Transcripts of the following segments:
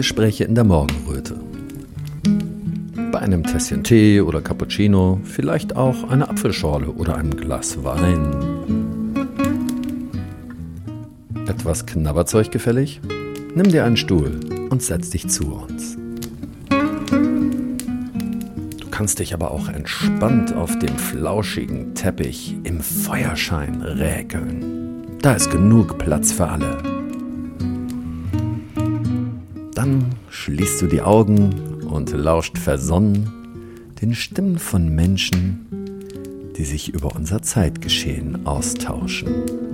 Kamingespräche in der Morgenröte. Bei einem Tässchen Tee oder Cappuccino, vielleicht auch eine Apfelschorle oder einem Glas Wein. Etwas Knabberzeug gefällig? Nimm dir einen Stuhl und setz dich zu uns. Du kannst dich aber auch entspannt auf dem flauschigen Teppich im Feuerschein räkeln. Da ist genug Platz für alle. Schließt du die Augen und lauscht versonnen den Stimmen von Menschen, die sich über unser Zeitgeschehen austauschen.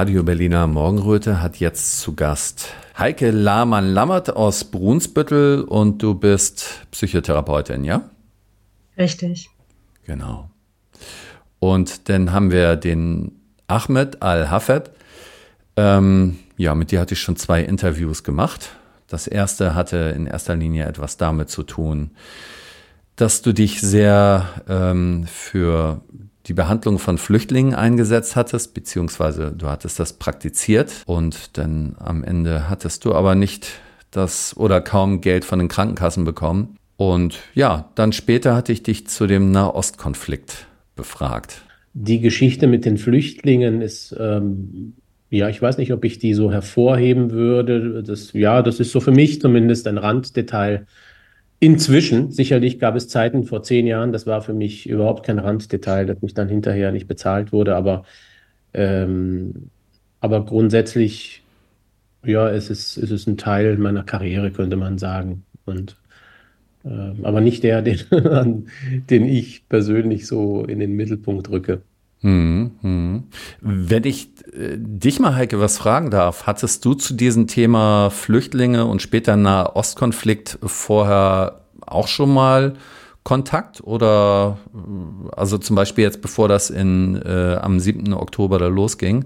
Radio Berliner Morgenröte hat jetzt zu Gast Heike Lahmann-Lammert aus Brunsbüttel und du bist Psychotherapeutin, ja? Richtig. Genau. Und dann haben wir den Ahmed Al-Hafed. Ähm, ja, mit dir hatte ich schon zwei Interviews gemacht. Das erste hatte in erster Linie etwas damit zu tun, dass du dich sehr ähm, für die Behandlung von Flüchtlingen eingesetzt hattest, beziehungsweise du hattest das praktiziert und dann am Ende hattest du aber nicht das oder kaum Geld von den Krankenkassen bekommen. Und ja, dann später hatte ich dich zu dem Nahostkonflikt befragt. Die Geschichte mit den Flüchtlingen ist, ähm, ja, ich weiß nicht, ob ich die so hervorheben würde. Das, ja, das ist so für mich zumindest ein Randdetail Inzwischen, sicherlich gab es Zeiten vor zehn Jahren, das war für mich überhaupt kein Randdetail, das mich dann hinterher nicht bezahlt wurde, aber, ähm, aber grundsätzlich, ja, es ist, es ist ein Teil meiner Karriere, könnte man sagen. Und, äh, aber nicht der, den, den ich persönlich so in den Mittelpunkt rücke. Hm, hm. Wenn ich äh, dich mal, Heike, was fragen darf, hattest du zu diesem Thema Flüchtlinge und später Nahostkonflikt vorher auch schon mal Kontakt oder äh, also zum Beispiel jetzt bevor das in, äh, am 7. Oktober da losging,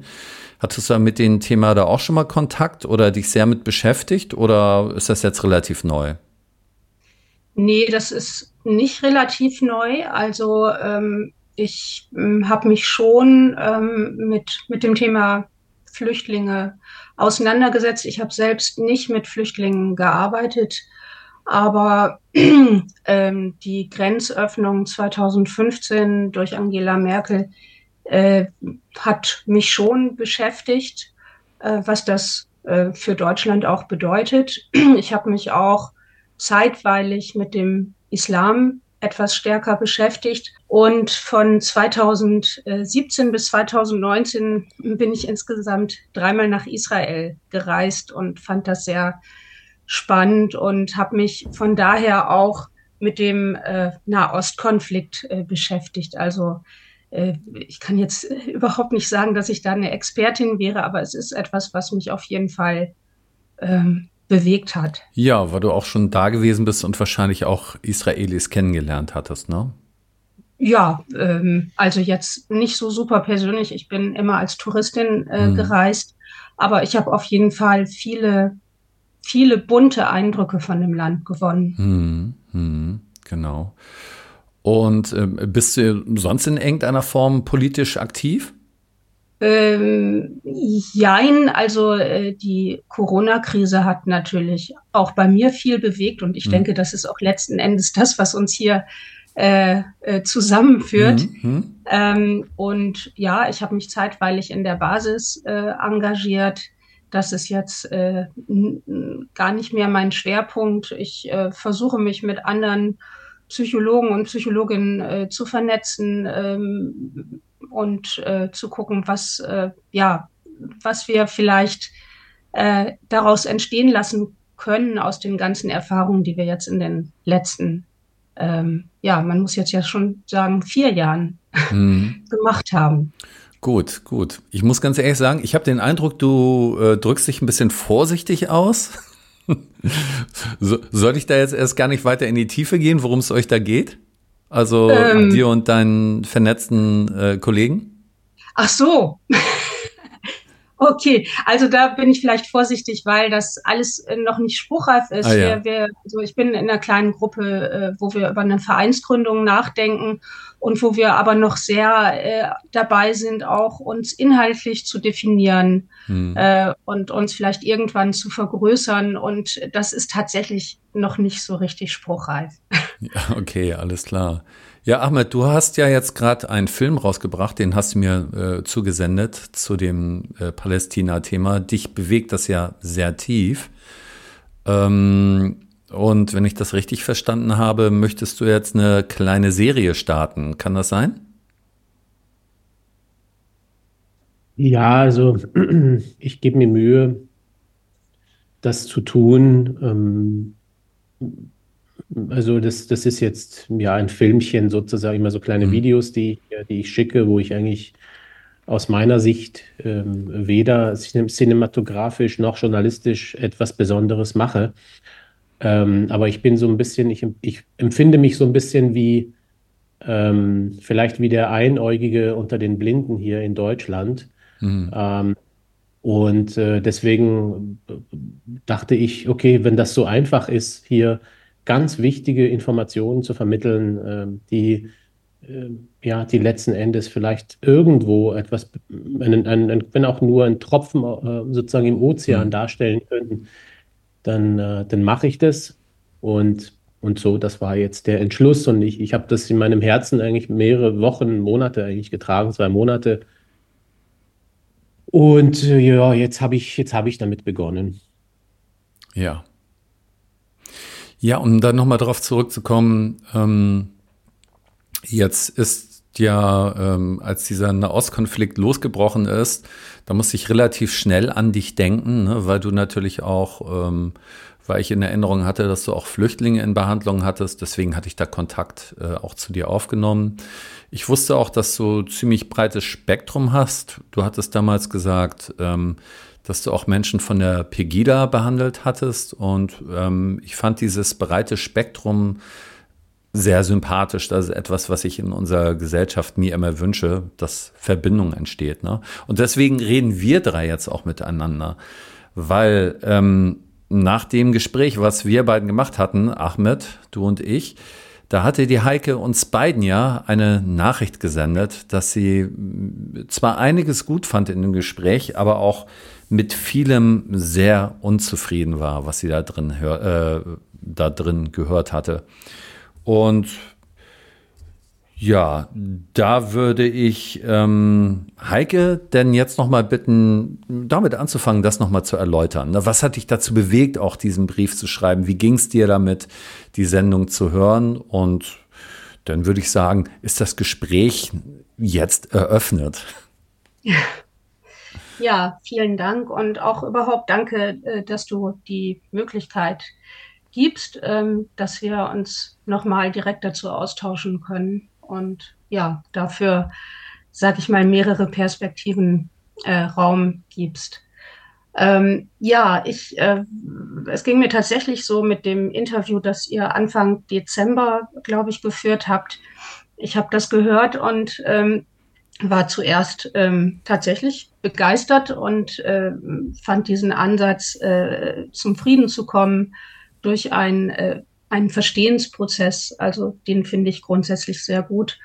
hattest du mit dem Thema da auch schon mal Kontakt oder dich sehr mit beschäftigt oder ist das jetzt relativ neu? Nee, das ist nicht relativ neu. Also ähm, ich ähm, habe mich schon ähm, mit, mit dem Thema Flüchtlinge auseinandergesetzt. Ich habe selbst nicht mit Flüchtlingen gearbeitet, aber ähm, die Grenzöffnung 2015 durch Angela Merkel äh, hat mich schon beschäftigt, äh, was das äh, für Deutschland auch bedeutet. Ich habe mich auch zeitweilig mit dem Islam etwas stärker beschäftigt. Und von 2017 bis 2019 bin ich insgesamt dreimal nach Israel gereist und fand das sehr spannend und habe mich von daher auch mit dem äh, Nahostkonflikt äh, beschäftigt. Also äh, ich kann jetzt überhaupt nicht sagen, dass ich da eine Expertin wäre, aber es ist etwas, was mich auf jeden Fall ähm, bewegt hat. Ja, weil du auch schon da gewesen bist und wahrscheinlich auch Israelis kennengelernt hattest, ne? Ja, ähm, also jetzt nicht so super persönlich. Ich bin immer als Touristin äh, hm. gereist, aber ich habe auf jeden Fall viele, viele bunte Eindrücke von dem Land gewonnen. Hm, hm, genau. Und äh, bist du sonst in irgendeiner Form politisch aktiv? Ähm, jein, also äh, die Corona-Krise hat natürlich auch bei mir viel bewegt und ich mhm. denke, das ist auch letzten Endes das, was uns hier äh, äh, zusammenführt. Mhm. mhm. Ähm, und ja, ich habe mich zeitweilig in der Basis äh, engagiert. Das ist jetzt äh, gar nicht mehr mein Schwerpunkt. Ich äh, versuche mich mit anderen Psychologen und Psychologinnen äh, zu vernetzen, ähm, und äh, zu gucken, was, äh, ja, was wir vielleicht äh, daraus entstehen lassen können aus den ganzen Erfahrungen, die wir jetzt in den letzten ähm, ja, man muss jetzt ja schon sagen, vier Jahren mhm. gemacht haben. Gut, gut. Ich muss ganz ehrlich sagen, ich habe den Eindruck, du äh, drückst dich ein bisschen vorsichtig aus. so, soll ich da jetzt erst gar nicht weiter in die Tiefe gehen, worum es euch da geht? Also ähm, dir und deinen vernetzten äh, Kollegen? Ach so. Okay, also da bin ich vielleicht vorsichtig, weil das alles äh, noch nicht spruchreif ist. Ah, ja. wir, wir, also ich bin in einer kleinen Gruppe, äh, wo wir über eine Vereinsgründung nachdenken und wo wir aber noch sehr äh, dabei sind, auch uns inhaltlich zu definieren hm. äh, und uns vielleicht irgendwann zu vergrößern. Und das ist tatsächlich noch nicht so richtig spruchreif. Okay, alles klar. Ja, Ahmed, du hast ja jetzt gerade einen Film rausgebracht, den hast du mir äh, zugesendet zu dem äh, Palästina-Thema. Dich bewegt das ja sehr tief. Ähm, und wenn ich das richtig verstanden habe, möchtest du jetzt eine kleine Serie starten. Kann das sein? Ja, also ich gebe mir Mühe, das zu tun. Ähm, also das, das ist jetzt ja ein Filmchen sozusagen, immer so kleine mhm. Videos, die, die ich schicke, wo ich eigentlich aus meiner Sicht ähm, weder cinematografisch noch journalistisch etwas Besonderes mache. Ähm, aber ich bin so ein bisschen, ich, ich empfinde mich so ein bisschen wie ähm, vielleicht wie der Einäugige unter den Blinden hier in Deutschland. Mhm. Ähm, und äh, deswegen dachte ich, okay, wenn das so einfach ist, hier ganz wichtige Informationen zu vermitteln, äh, die äh, ja, die letzten Endes vielleicht irgendwo etwas, einen, einen, wenn auch nur ein Tropfen äh, sozusagen im Ozean mhm. darstellen könnten, dann, äh, dann mache ich das. Und, und so, das war jetzt der Entschluss. Und ich, ich habe das in meinem Herzen eigentlich mehrere Wochen, Monate eigentlich getragen, zwei Monate. Und äh, ja, jetzt habe ich, jetzt hab ich damit begonnen. Ja, ja, um dann nochmal darauf zurückzukommen, ähm, jetzt ist ja, ähm, als dieser Nahostkonflikt losgebrochen ist, da musste ich relativ schnell an dich denken, ne, weil du natürlich auch, ähm, weil ich in Erinnerung hatte, dass du auch Flüchtlinge in Behandlung hattest, deswegen hatte ich da Kontakt äh, auch zu dir aufgenommen. Ich wusste auch, dass du ziemlich breites Spektrum hast. Du hattest damals gesagt, ähm, dass du auch Menschen von der Pegida behandelt hattest. Und ähm, ich fand dieses breite Spektrum sehr sympathisch. Das ist etwas, was ich in unserer Gesellschaft mir immer wünsche, dass Verbindung entsteht. Ne? Und deswegen reden wir drei jetzt auch miteinander, weil ähm, nach dem Gespräch, was wir beiden gemacht hatten, Ahmed, du und ich, da hatte die Heike uns beiden ja eine Nachricht gesendet, dass sie zwar einiges gut fand in dem Gespräch, aber auch mit vielem sehr unzufrieden war, was sie da drin, hör, äh, da drin gehört hatte. Und ja, da würde ich ähm, Heike denn jetzt noch mal bitten, damit anzufangen, das noch mal zu erläutern. Was hat dich dazu bewegt, auch diesen Brief zu schreiben? Wie ging es dir damit, die Sendung zu hören? Und dann würde ich sagen, ist das Gespräch jetzt eröffnet? Ja. Ja, vielen Dank und auch überhaupt danke, äh, dass du die Möglichkeit gibst, ähm, dass wir uns nochmal direkt dazu austauschen können und ja, dafür, sage ich mal, mehrere Perspektiven äh, Raum gibst. Ähm, ja, ich, äh, es ging mir tatsächlich so mit dem Interview, das ihr Anfang Dezember, glaube ich, geführt habt. Ich habe das gehört und ähm, war zuerst ähm, tatsächlich begeistert und äh, fand diesen Ansatz, äh, zum Frieden zu kommen, durch ein, äh, einen Verstehensprozess, also den finde ich grundsätzlich sehr gut.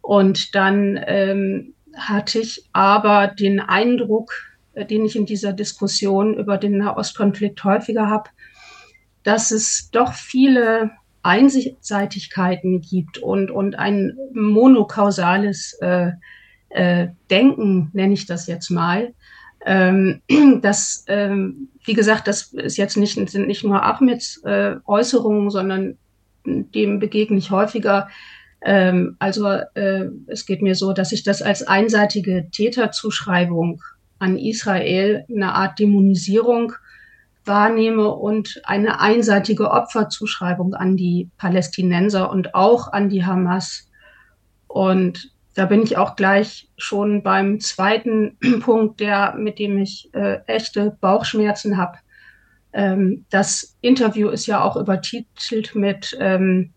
Und dann ähm, hatte ich aber den Eindruck, äh, den ich in dieser Diskussion über den Nahostkonflikt häufiger habe, dass es doch viele Einseitigkeiten gibt und, und ein monokausales äh, äh, Denken, nenne ich das jetzt mal. Ähm, das, ähm, wie gesagt, das ist jetzt nicht, sind nicht nur Ahmeds äh, Äußerungen, sondern dem begegne ich häufiger. Ähm, also äh, es geht mir so, dass ich das als einseitige Täterzuschreibung an Israel, eine Art Dämonisierung wahrnehme und eine einseitige Opferzuschreibung an die Palästinenser und auch an die Hamas. Und da bin ich auch gleich schon beim zweiten Punkt, der, mit dem ich äh, echte Bauchschmerzen habe. Ähm, das Interview ist ja auch übertitelt mit ähm,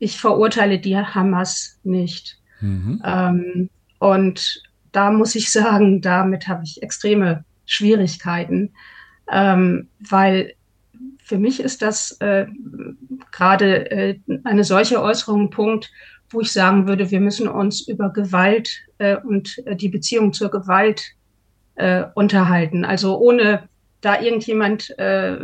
Ich verurteile die Hamas nicht. Mhm. Ähm, und da muss ich sagen, damit habe ich extreme Schwierigkeiten, ähm, weil für mich ist das äh, gerade äh, eine solche Äußerung ein Punkt, wo ich sagen würde, wir müssen uns über Gewalt äh, und äh, die Beziehung zur Gewalt äh, unterhalten. Also ohne da irgendjemand äh,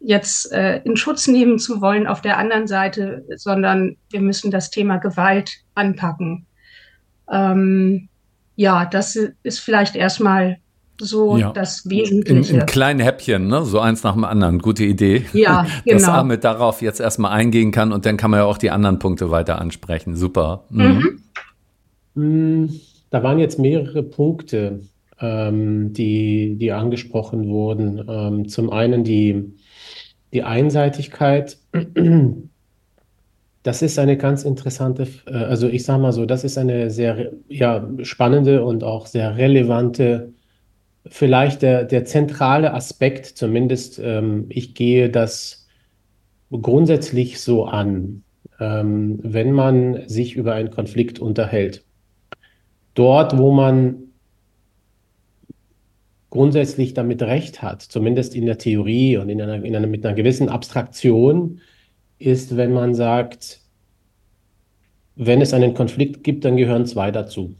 jetzt äh, in Schutz nehmen zu wollen auf der anderen Seite, sondern wir müssen das Thema Gewalt anpacken. Ähm, ja, das ist vielleicht erstmal so ja. das Wesentliche. In, in kleinen Häppchen, ne? so eins nach dem anderen. Gute Idee. Ja, genau. Dass Ahmed darauf jetzt erstmal eingehen kann und dann kann man ja auch die anderen Punkte weiter ansprechen. Super. Mhm. Mhm. Da waren jetzt mehrere Punkte, ähm, die, die angesprochen wurden. Ähm, zum einen die, die Einseitigkeit. Das ist eine ganz interessante, äh, also ich sage mal so, das ist eine sehr ja, spannende und auch sehr relevante vielleicht der, der zentrale Aspekt, zumindest ähm, ich gehe das grundsätzlich so an, ähm, wenn man sich über einen Konflikt unterhält. Dort, wo man grundsätzlich damit recht hat, zumindest in der Theorie und in einer, in einer, mit einer gewissen Abstraktion, ist, wenn man sagt, wenn es einen Konflikt gibt, dann gehören zwei dazu.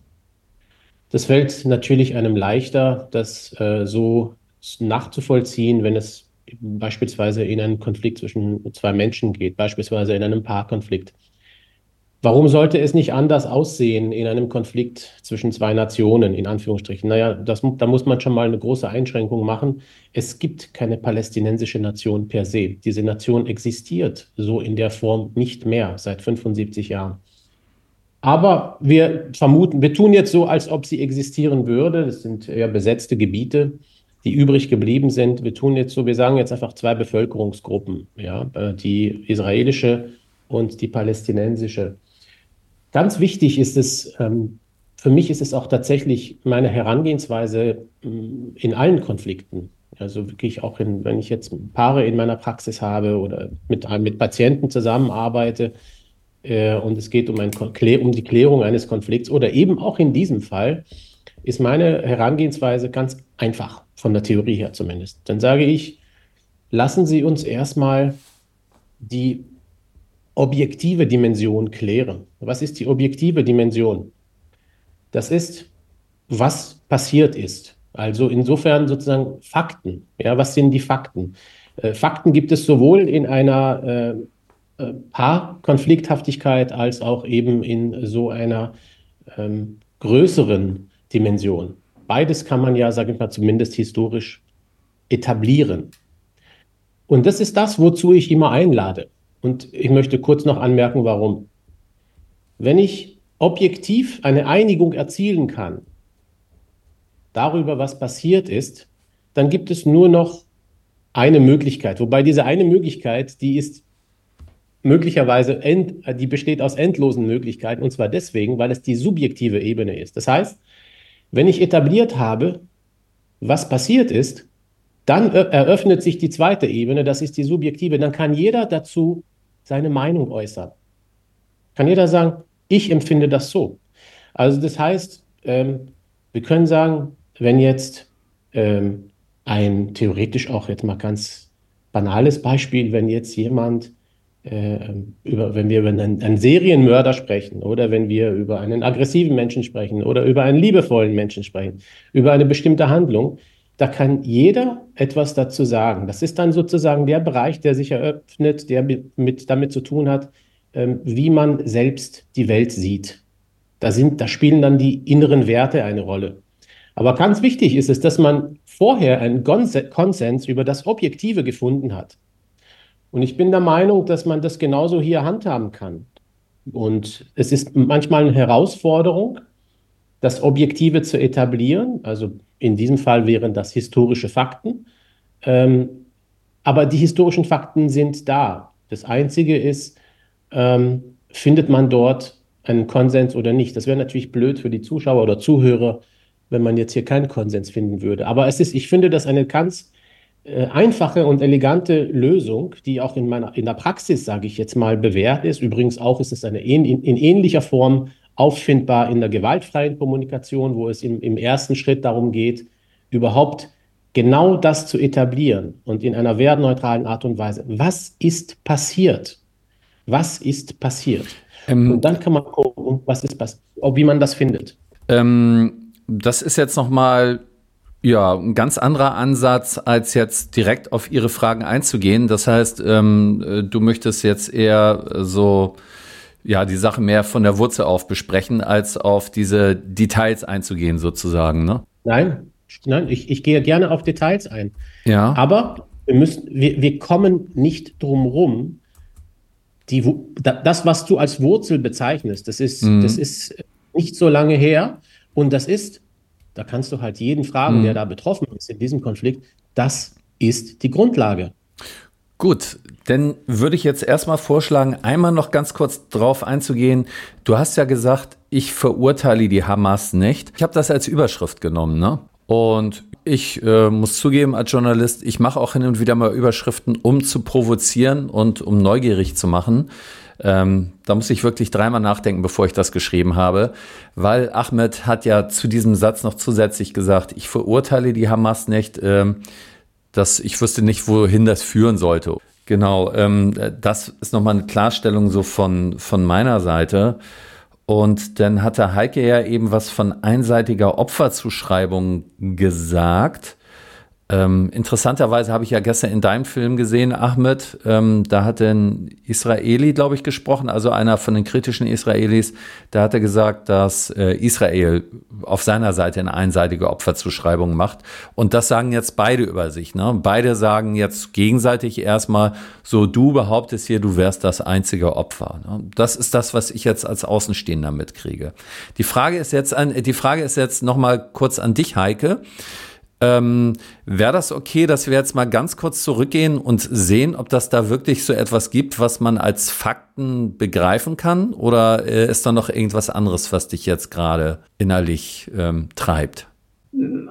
Das fällt natürlich einem leichter, das äh, so nachzuvollziehen, wenn es beispielsweise in einen Konflikt zwischen zwei Menschen geht, beispielsweise in einem Paarkonflikt. Warum sollte es nicht anders aussehen in einem Konflikt zwischen zwei Nationen, in Anführungsstrichen? Naja, das, da muss man schon mal eine große Einschränkung machen. Es gibt keine palästinensische Nation per se. Diese Nation existiert so in der Form nicht mehr seit 75 Jahren. Aber wir vermuten, wir tun jetzt so, als ob sie existieren würde. Das sind eher besetzte Gebiete, die übrig geblieben sind. Wir tun jetzt so, wir sagen jetzt einfach zwei Bevölkerungsgruppen, ja, äh, die israelische und die palästinensische. Ganz wichtig ist es, ähm, für mich ist es auch tatsächlich meine Herangehensweise mm, in allen Konflikten. Also wirklich auch, in, wenn ich jetzt Paare in meiner Praxis habe oder mit, mit Patienten zusammenarbeite, und es geht um, ein, um die Klärung eines Konflikts oder eben auch in diesem Fall ist meine Herangehensweise ganz einfach, von der Theorie her zumindest. Dann sage ich, lassen Sie uns erstmal die objektive Dimension klären. Was ist die objektive Dimension? Das ist, was passiert ist. Also insofern sozusagen Fakten. Ja, was sind die Fakten? Äh, Fakten gibt es sowohl in einer äh, Paarkonflikthaftigkeit als auch eben in so einer ähm, größeren Dimension. Beides kann man ja, sage ich mal, zumindest historisch etablieren. Und das ist das, wozu ich immer einlade. Und ich möchte kurz noch anmerken, warum. Wenn ich objektiv eine Einigung erzielen kann darüber, was passiert ist, dann gibt es nur noch eine Möglichkeit. Wobei diese eine Möglichkeit, die ist möglicherweise, end, die besteht aus endlosen Möglichkeiten, und zwar deswegen, weil es die subjektive Ebene ist. Das heißt, wenn ich etabliert habe, was passiert ist, dann eröffnet sich die zweite Ebene, das ist die subjektive. Dann kann jeder dazu seine Meinung äußern. Kann jeder sagen, ich empfinde das so. Also das heißt, ähm, wir können sagen, wenn jetzt ähm, ein theoretisch auch jetzt mal ganz banales Beispiel, wenn jetzt jemand über, wenn wir über einen, einen, Serienmörder sprechen oder wenn wir über einen aggressiven Menschen sprechen oder über einen liebevollen Menschen sprechen, über eine bestimmte Handlung, da kann jeder etwas dazu sagen. Das ist dann sozusagen der Bereich, der sich eröffnet, der mit, damit zu tun hat, ähm, wie man selbst die Welt sieht. Da, sind, da spielen dann die inneren Werte eine Rolle. Aber ganz wichtig ist es, dass man vorher einen Konsens über das Objektive gefunden hat. Und ich bin der Meinung, dass man das genauso hier handhaben kann. Und es ist manchmal eine Herausforderung, das Objektive zu etablieren. Also in diesem Fall wären das historische Fakten. Ähm, Aber die historischen Fakten sind da. Das Einzige ist, ähm, findet man dort einen Konsens oder nicht? Das wäre natürlich blöd für die Zuschauer oder Zuhörer, wenn man jetzt hier keinen Konsens finden würde. Aber es ist, ich finde das eine ganz einfache und elegante Lösung, die auch in meiner in der Praxis, sage ich jetzt mal, bewährt ist. Übrigens auch ist es eine in, in ähnlicher Form auffindbar in der gewaltfreien Kommunikation, wo es im, im ersten Schritt darum geht, überhaupt genau das zu etablieren und in einer wertneutralen Art und Weise. Was ist passiert? Was ist passiert? Ähm, und dann kann man gucken, was ist passiert, wie man das findet. Ähm, das ist jetzt nochmal ja, ein ganz anderer Ansatz, als jetzt direkt auf Ihre Fragen einzugehen. Das heißt, ähm, äh, du möchtest jetzt eher so, ja, die Sache mehr von der Wurzel auf besprechen, als auf diese Details einzugehen, sozusagen, ne? Nein, nein, ich, ich gehe gerne auf Details ein. Ja. Aber wir müssen, wir, wir kommen nicht drum rum, die, das, was du als Wurzel bezeichnest, das ist, mhm. das ist nicht so lange her und das ist da kannst du halt jeden fragen, mhm. der da betroffen ist in diesem Konflikt. Das ist die Grundlage. Gut, dann würde ich jetzt erstmal vorschlagen, einmal noch ganz kurz drauf einzugehen. Du hast ja gesagt, ich verurteile die Hamas nicht. Ich habe das als Überschrift genommen, ne? Und ich äh, muss zugeben, als Journalist, ich mache auch hin und wieder mal Überschriften, um zu provozieren und um neugierig zu machen. Ähm, da muss ich wirklich dreimal nachdenken, bevor ich das geschrieben habe, weil Ahmed hat ja zu diesem Satz noch zusätzlich gesagt, ich verurteile die Hamas nicht, ähm, dass ich wüsste nicht, wohin das führen sollte. Genau, ähm, das ist nochmal eine Klarstellung so von, von meiner Seite. Und dann hatte Heike ja eben was von einseitiger Opferzuschreibung gesagt. Ähm, interessanterweise habe ich ja gestern in deinem Film gesehen, Ahmed, ähm, da hat ein Israeli, glaube ich, gesprochen, also einer von den kritischen Israelis, da hat er gesagt, dass äh, Israel auf seiner Seite eine einseitige Opferzuschreibung macht. Und das sagen jetzt beide über sich. Ne? Beide sagen jetzt gegenseitig erstmal, so du behauptest hier, du wärst das einzige Opfer. Ne? Das ist das, was ich jetzt als Außenstehender mitkriege. Die Frage ist jetzt, an, die Frage ist jetzt nochmal kurz an dich, Heike. Ähm, Wäre das okay, dass wir jetzt mal ganz kurz zurückgehen und sehen, ob das da wirklich so etwas gibt, was man als Fakten begreifen kann? Oder äh, ist da noch irgendwas anderes, was dich jetzt gerade innerlich ähm, treibt?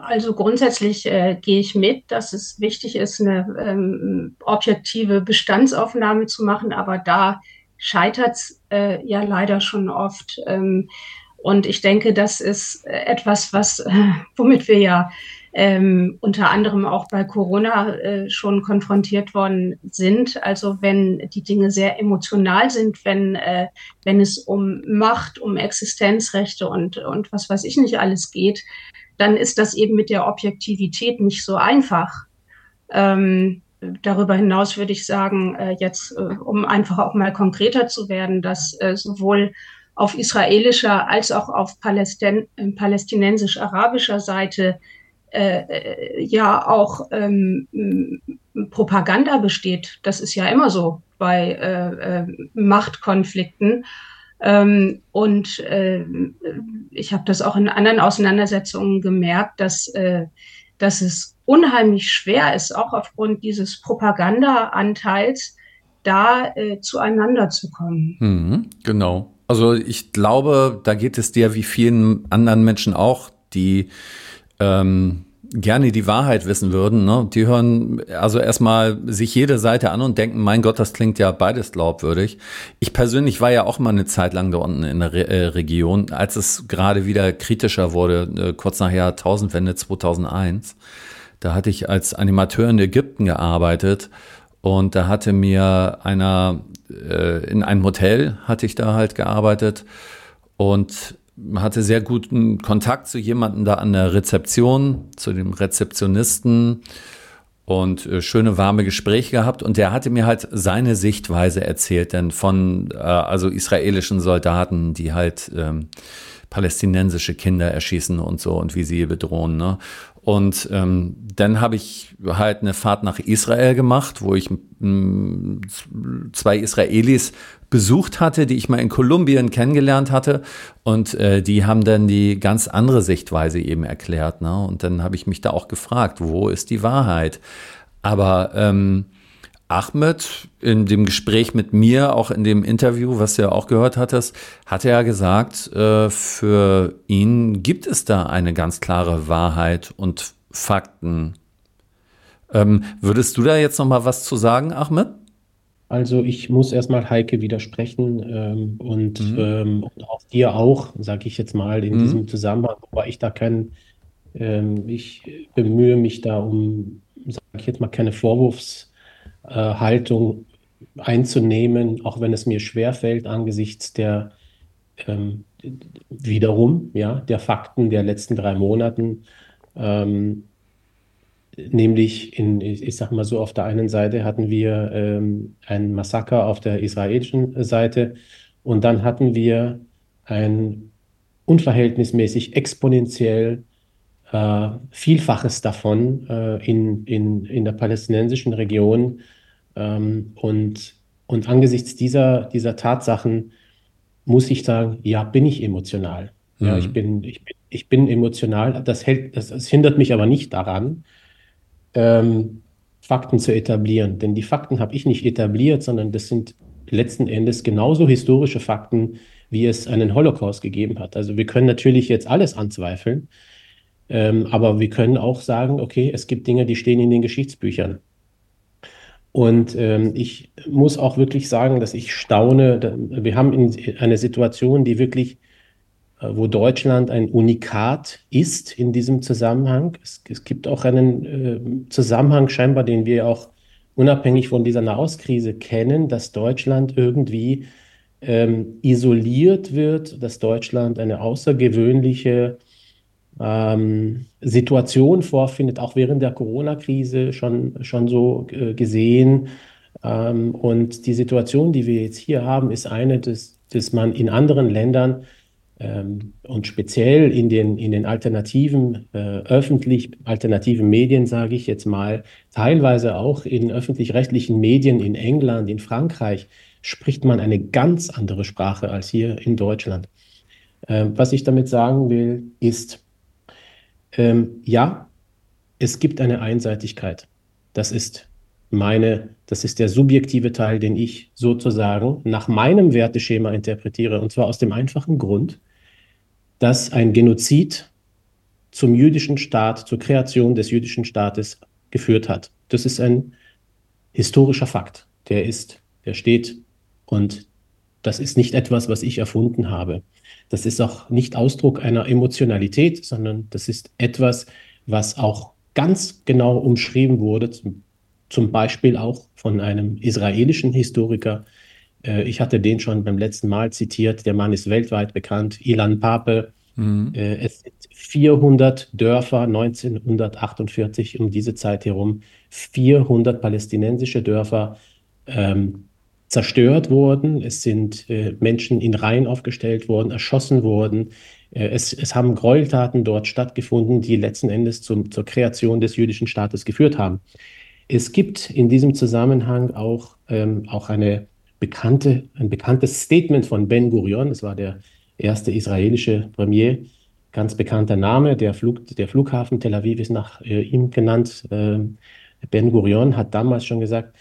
Also grundsätzlich äh, gehe ich mit, dass es wichtig ist, eine ähm, objektive Bestandsaufnahme zu machen, aber da scheitert es äh, ja leider schon oft. Ähm, und ich denke, das ist etwas, was, äh, womit wir ja ähm, unter anderem auch bei Corona äh, schon konfrontiert worden sind. Also wenn die Dinge sehr emotional sind, wenn, äh, wenn es um Macht, um Existenzrechte und, und was weiß ich nicht alles geht, dann ist das eben mit der Objektivität nicht so einfach. Ähm, darüber hinaus würde ich sagen, äh, jetzt, äh, um einfach auch mal konkreter zu werden, dass äh, sowohl auf israelischer als auch auf Palästin palästinensisch-arabischer Seite äh, äh, ja auch ähm, Propaganda besteht. Das ist ja immer so bei äh, äh, Machtkonflikten. Ähm, und äh, ich habe das auch in anderen Auseinandersetzungen gemerkt, dass, äh, dass es unheimlich schwer ist, auch aufgrund dieses Propaganda-Anteils, da zueinander zu kommen. Mhm, genau. Also ich glaube, da geht es dir wie vielen anderen Menschen auch, die ähm, gerne die Wahrheit wissen würden, ne? die hören also erstmal sich jede Seite an und denken, mein Gott, das klingt ja beides glaubwürdig. Ich persönlich war ja auch mal eine Zeit lang da unten in der Re äh, Region, als es gerade wieder kritischer wurde, äh, kurz nach Jahrtausendwende 2001. Da hatte ich als Animateur in Ägypten gearbeitet und da hatte mir einer äh, in einem Hotel hatte ich da halt gearbeitet und hatte sehr guten Kontakt zu jemandem da an der Rezeption, zu dem Rezeptionisten und äh, schöne warme Gespräche gehabt und der hatte mir halt seine Sichtweise erzählt, denn von äh, also israelischen Soldaten, die halt ähm, palästinensische Kinder erschießen und so und wie sie bedrohen. Ne? Und ähm, dann habe ich halt eine Fahrt nach Israel gemacht, wo ich mh, zwei Israelis besucht hatte, die ich mal in Kolumbien kennengelernt hatte. Und äh, die haben dann die ganz andere Sichtweise eben erklärt. Ne? Und dann habe ich mich da auch gefragt, wo ist die Wahrheit? Aber ähm, Ahmed in dem Gespräch mit mir, auch in dem Interview, was du ja auch gehört hattest, hat er ja gesagt, äh, für ihn gibt es da eine ganz klare Wahrheit und Fakten. Ähm, würdest du da jetzt noch mal was zu sagen, Ahmed? Also ich muss erstmal Heike widersprechen ähm, und, mhm. ähm, und auch dir auch, sage ich jetzt mal in mhm. diesem Zusammenhang, wobei ich da kein, ähm, ich bemühe mich da um, sage ich jetzt mal, keine Vorwurfshaltung äh, einzunehmen, auch wenn es mir schwerfällt angesichts der ähm, wiederum, ja, der Fakten der letzten drei Monaten. Ähm, nämlich in, ich sag mal so, auf der einen Seite hatten wir ähm, ein Massaker auf der israelischen Seite und dann hatten wir ein unverhältnismäßig exponentiell äh, Vielfaches davon äh, in, in, in der palästinensischen Region. Ähm, und, und angesichts dieser, dieser Tatsachen muss ich sagen, ja, bin ich emotional. Mhm. Ja, ich bin, ich bin, ich bin emotional. Das hält, das, das hindert mich aber nicht daran, ähm, Fakten zu etablieren. Denn die Fakten habe ich nicht etabliert, sondern das sind letzten Endes genauso historische Fakten, wie es einen Holocaust gegeben hat. Also wir können natürlich jetzt alles anzweifeln, ähm, aber wir können auch sagen, okay, es gibt Dinge, die stehen in den Geschichtsbüchern. Und ähm, ich muss auch wirklich sagen, dass ich staune. Wir haben eine Situation, die wirklich wo Deutschland ein Unikat ist in diesem Zusammenhang. Es, es gibt auch einen äh, Zusammenhang scheinbar, den wir auch unabhängig von dieser Nahostkrise kennen, dass Deutschland irgendwie ähm, isoliert wird, dass Deutschland eine außergewöhnliche ähm, Situation vorfindet, auch während der Corona-Krise schon, schon so äh, gesehen. Ähm, und die Situation, die wir jetzt hier haben, ist eine, dass, dass man in anderen Ländern ähm, und speziell in den, in den alternativen, äh, öffentlich alternativen Medien, sage ich jetzt mal, teilweise auch in öffentlich-rechtlichen Medien in England, in Frankreich, spricht man eine ganz andere Sprache als hier in Deutschland. Ähm, was ich damit sagen will, ist, ähm, ja, es gibt eine Einseitigkeit. Das ist meine, das ist der subjektive Teil, den ich sozusagen nach meinem Werteschema interpretiere. Und zwar aus dem einfachen Grund, dass ein Genozid zum jüdischen Staat, zur Kreation des jüdischen Staates geführt hat. Das ist ein historischer Fakt. Der ist, der steht und das ist nicht etwas, was ich erfunden habe. Das ist auch nicht Ausdruck einer Emotionalität, sondern das ist etwas, was auch ganz genau umschrieben wurde, zum, Beispiel auch von einem israelischen Historiker, äh, ich hatte den schon beim letzten Mal zitiert. Der Mann ist weltweit bekannt. Ilan Pape. Mhm. Äh, es sind 400 Dörfer 1948 um diese Zeit herum. 400 palästinensische Dörfer ähm, zerstört worden. Es sind äh, Menschen in Reihen aufgestellt worden, erschossen worden. Äh, es, es, haben Gräueltaten dort stattgefunden, die letzten Endes zum, zur Kreation des jüdischen Staates geführt haben. Es gibt in diesem Zusammenhang auch, ähm, auch eine bekannte, ein bekanntes Statement von Ben Gurion, das war der erste israelische Premier, ganz bekannter Name, der, Flug, der Flughafen Tel Aviv ist nach äh, ihm genannt. Äh, ben Gurion hat damals schon gesagt,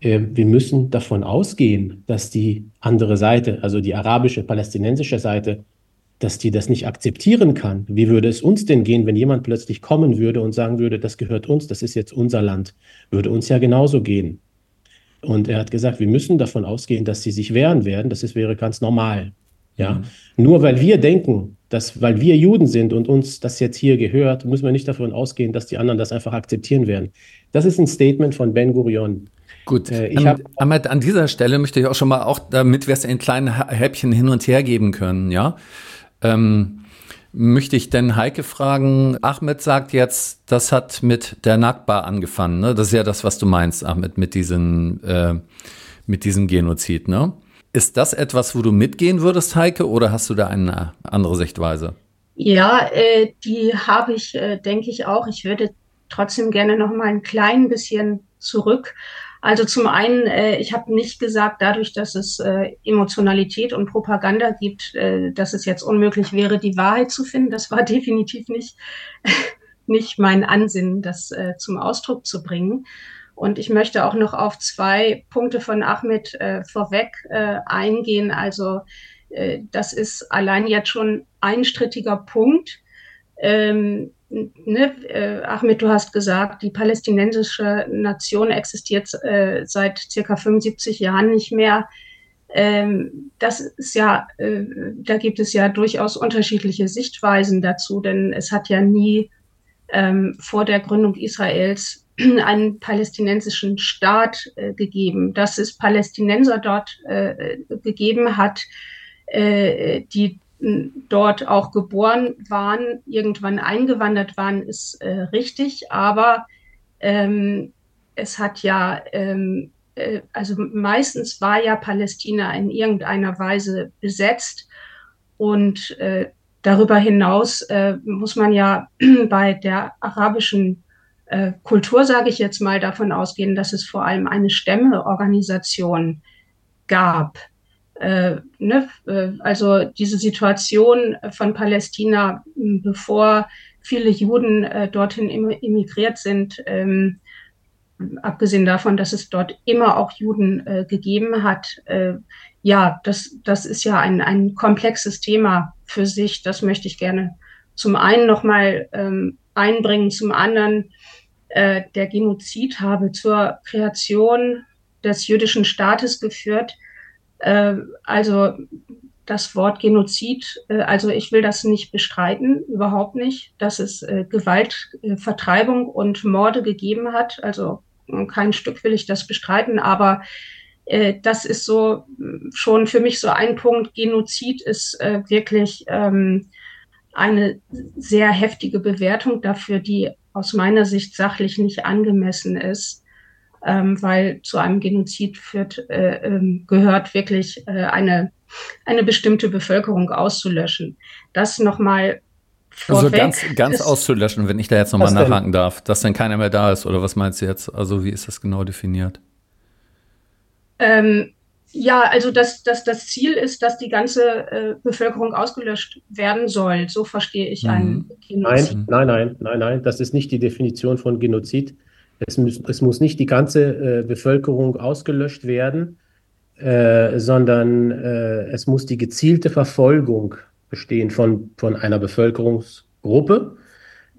äh, wir müssen davon ausgehen, dass die andere Seite, also die arabische, palästinensische Seite, dass die das nicht akzeptieren kann. Wie würde es uns denn gehen, wenn jemand plötzlich kommen würde und sagen würde, das gehört uns, das ist jetzt unser Land? Würde uns ja genauso gehen. Und er hat gesagt, wir müssen davon ausgehen, dass sie sich wehren werden. Das ist, wäre ganz normal. Ja? Mhm. Nur weil wir denken, dass, weil wir Juden sind und uns das jetzt hier gehört, müssen wir nicht davon ausgehen, dass die anderen das einfach akzeptieren werden. Das ist ein Statement von Ben Gurion. Gut, äh, ich hab, Ahmed, an dieser Stelle möchte ich auch schon mal, auch damit wir es in kleinen Häppchen hin und her geben können, ja. Ähm, möchte ich denn Heike fragen, Ahmed sagt jetzt, das hat mit der Nakba angefangen, ne? Das ist ja das, was du meinst, Ahmed, mit diesem, äh, mit diesem Genozid, ne? Ist das etwas, wo du mitgehen würdest, Heike, oder hast du da eine andere Sichtweise? Ja, äh, die habe ich, äh, denke ich auch. Ich würde trotzdem gerne noch mal ein klein bisschen zurück. Also zum einen, äh, ich habe nicht gesagt, dadurch, dass es äh, Emotionalität und Propaganda gibt, äh, dass es jetzt unmöglich wäre, die Wahrheit zu finden. Das war definitiv nicht, nicht mein Ansinnen, das äh, zum Ausdruck zu bringen. Und ich möchte auch noch auf zwei Punkte von Ahmed äh, vorweg äh, eingehen. Also das ist allein jetzt schon ein strittiger Punkt. Ähm, ne, äh, Ahmed, du hast gesagt, die palästinensische Nation existiert äh, seit circa 75 Jahren nicht mehr. Ähm, das ist ja, äh, da gibt es ja durchaus unterschiedliche Sichtweisen dazu, denn es hat ja nie ähm, vor der Gründung Israels einen palästinensischen Staat äh, gegeben. Dass es Palästinenser dort äh, gegeben hat, äh, die dort auch geboren waren, irgendwann eingewandert waren, ist äh, richtig. Aber ähm, es hat ja, ähm, äh, also meistens war ja Palästina in irgendeiner Weise besetzt. Und äh, darüber hinaus äh, muss man ja bei der arabischen äh, Kultur, sage ich jetzt mal, davon ausgehen, dass es vor allem eine Stämmeorganisation gab äh, ne, äh, also diese Situation von Palästina, bevor viele Juden äh, dorthin immigriert sind, ähm, abgesehen davon, dass es dort immer auch Juden äh, gegeben hat, äh, ja, das, das ist ja ein, ein komplexes Thema für sich. Das möchte ich gerne zum einen nochmal ähm, einbringen, zum anderen äh, der Genozid habe zur Kreation des jüdischen Staates geführt. Äh, also das Wort Genozid, äh, also ich will das nicht bestreiten, überhaupt nicht, dass es äh, Gewalt, äh, Vertreibung und Morde gegeben hat. Also kein Stück will ich das bestreiten, aber das ist so schon für mich so ein Punkt. Genozid ist wirklich ähm, eine sehr heftige Bewertung dafür, die aus meiner Sicht sachlich nicht angemessen ist ähm, weil zu einem Genozid führt, äh, ähm, gehört wirklich äh, eine, eine bestimmte Bevölkerung auszulöschen. Das nochmal also ganz, ganz ist, auszulöschen, wenn ich da jetzt nochmal nachhaken darf, dass dann keiner mehr da ist, oder was meinst du jetzt? Also wie ist das genau definiert? Ähm, ja, also dass, dass das Ziel ist, dass die ganze äh, Bevölkerung ausgelöscht werden soll. So verstehe ich mhm. einen Genozid. Nein, nein, nein, nein, nein. Das ist nicht die Definition von Genozid. Es muss, es muss nicht die ganze äh, Bevölkerung ausgelöscht werden, äh, sondern äh, es muss die gezielte Verfolgung bestehen von, von einer Bevölkerungsgruppe.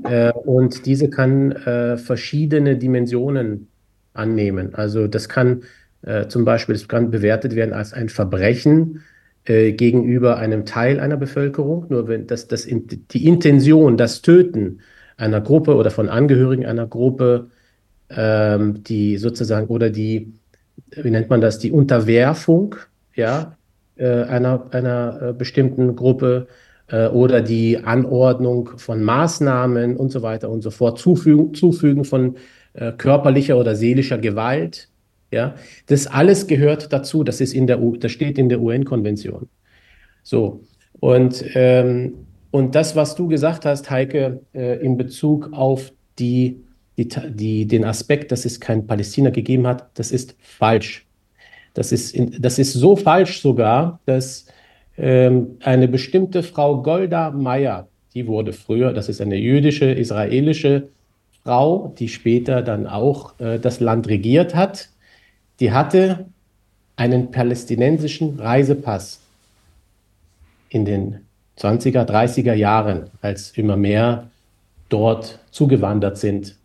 Äh, und diese kann äh, verschiedene Dimensionen annehmen. Also das kann äh, zum Beispiel, es kann bewertet werden als ein Verbrechen gegenüber einem Teil einer Bevölkerung. Nur wenn das, das, die Intention, das Töten einer Gruppe oder von Angehörigen einer Gruppe ähm, die sozusagen oder die, wie nennt man das, die Unterwerfung ja, äh, einer, einer äh, bestimmten Gruppe äh, oder die Anordnung von Maßnahmen und so weiter und so fort, Zufügen, Zufügen von äh, körperlicher oder seelischer Gewalt. Ja, das alles gehört dazu. Das ist in der, U das steht in der UN-Konvention. So und ähm, und das, was du gesagt hast, Heike, äh, in Bezug auf die die, die, den Aspekt, dass es kein Palästina gegeben hat, das ist falsch. Das ist, in, das ist so falsch sogar, dass ähm, eine bestimmte Frau Golda Meir, die wurde früher, das ist eine jüdische, israelische Frau, die später dann auch äh, das Land regiert hat, die hatte einen palästinensischen Reisepass in den 20er, 30er Jahren, als immer mehr dort zugewandert sind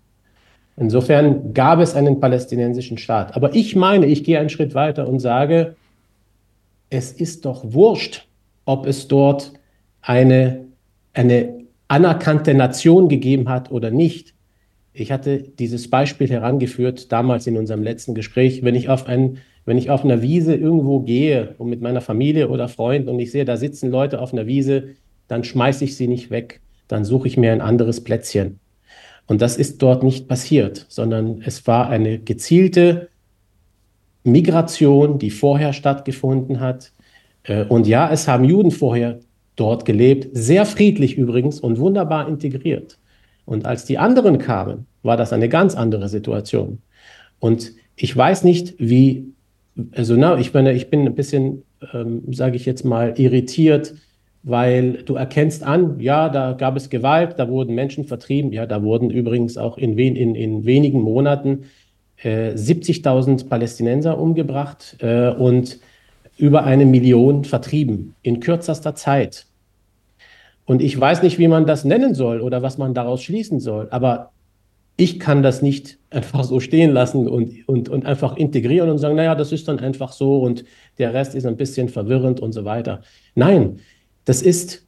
Insofern gab es einen palästinensischen Staat. Aber ich meine, ich gehe einen Schritt weiter und sage, es ist doch wurscht, ob es dort eine, eine anerkannte Nation gegeben hat oder nicht. Ich hatte dieses Beispiel herangeführt damals in unserem letzten Gespräch, wenn ich auf ein, wenn ich auf einer Wiese irgendwo gehe und mit meiner Familie oder Freunden und ich sehe, da sitzen Leute auf einer Wiese, dann schmeiße ich sie nicht weg, dann suche ich mir ein anderes Plätzchen. Und das ist dort nicht passiert, sondern es war eine gezielte Migration, die vorher stattgefunden hat. Äh, und ja, es haben Juden vorher dort gelebt, sehr friedlich übrigens und wunderbar integriert. Und als die anderen kamen, war das eine ganz andere Situation. Und ich weiß nicht, wie, also na, ich bin, ich bin ein bisschen, ähm, sage ich jetzt mal, irritiert, weil du erkennst an, ja, da gab es Gewalt, da wurden Menschen vertrieben, ja, da wurden übrigens auch in, wen, in, in wenigen Monaten äh, 70.000 Palästinenser umgebracht äh, und über eine Million vertrieben in kürzester Zeit. Und ich weiß nicht, wie man das nennen soll oder was man daraus schließen soll, aber ich kann das nicht einfach so stehen lassen und, und, und einfach integrieren und sagen, naja, das ist dann einfach so und der Rest ist ein bisschen verwirrend und so weiter. Nein, das ist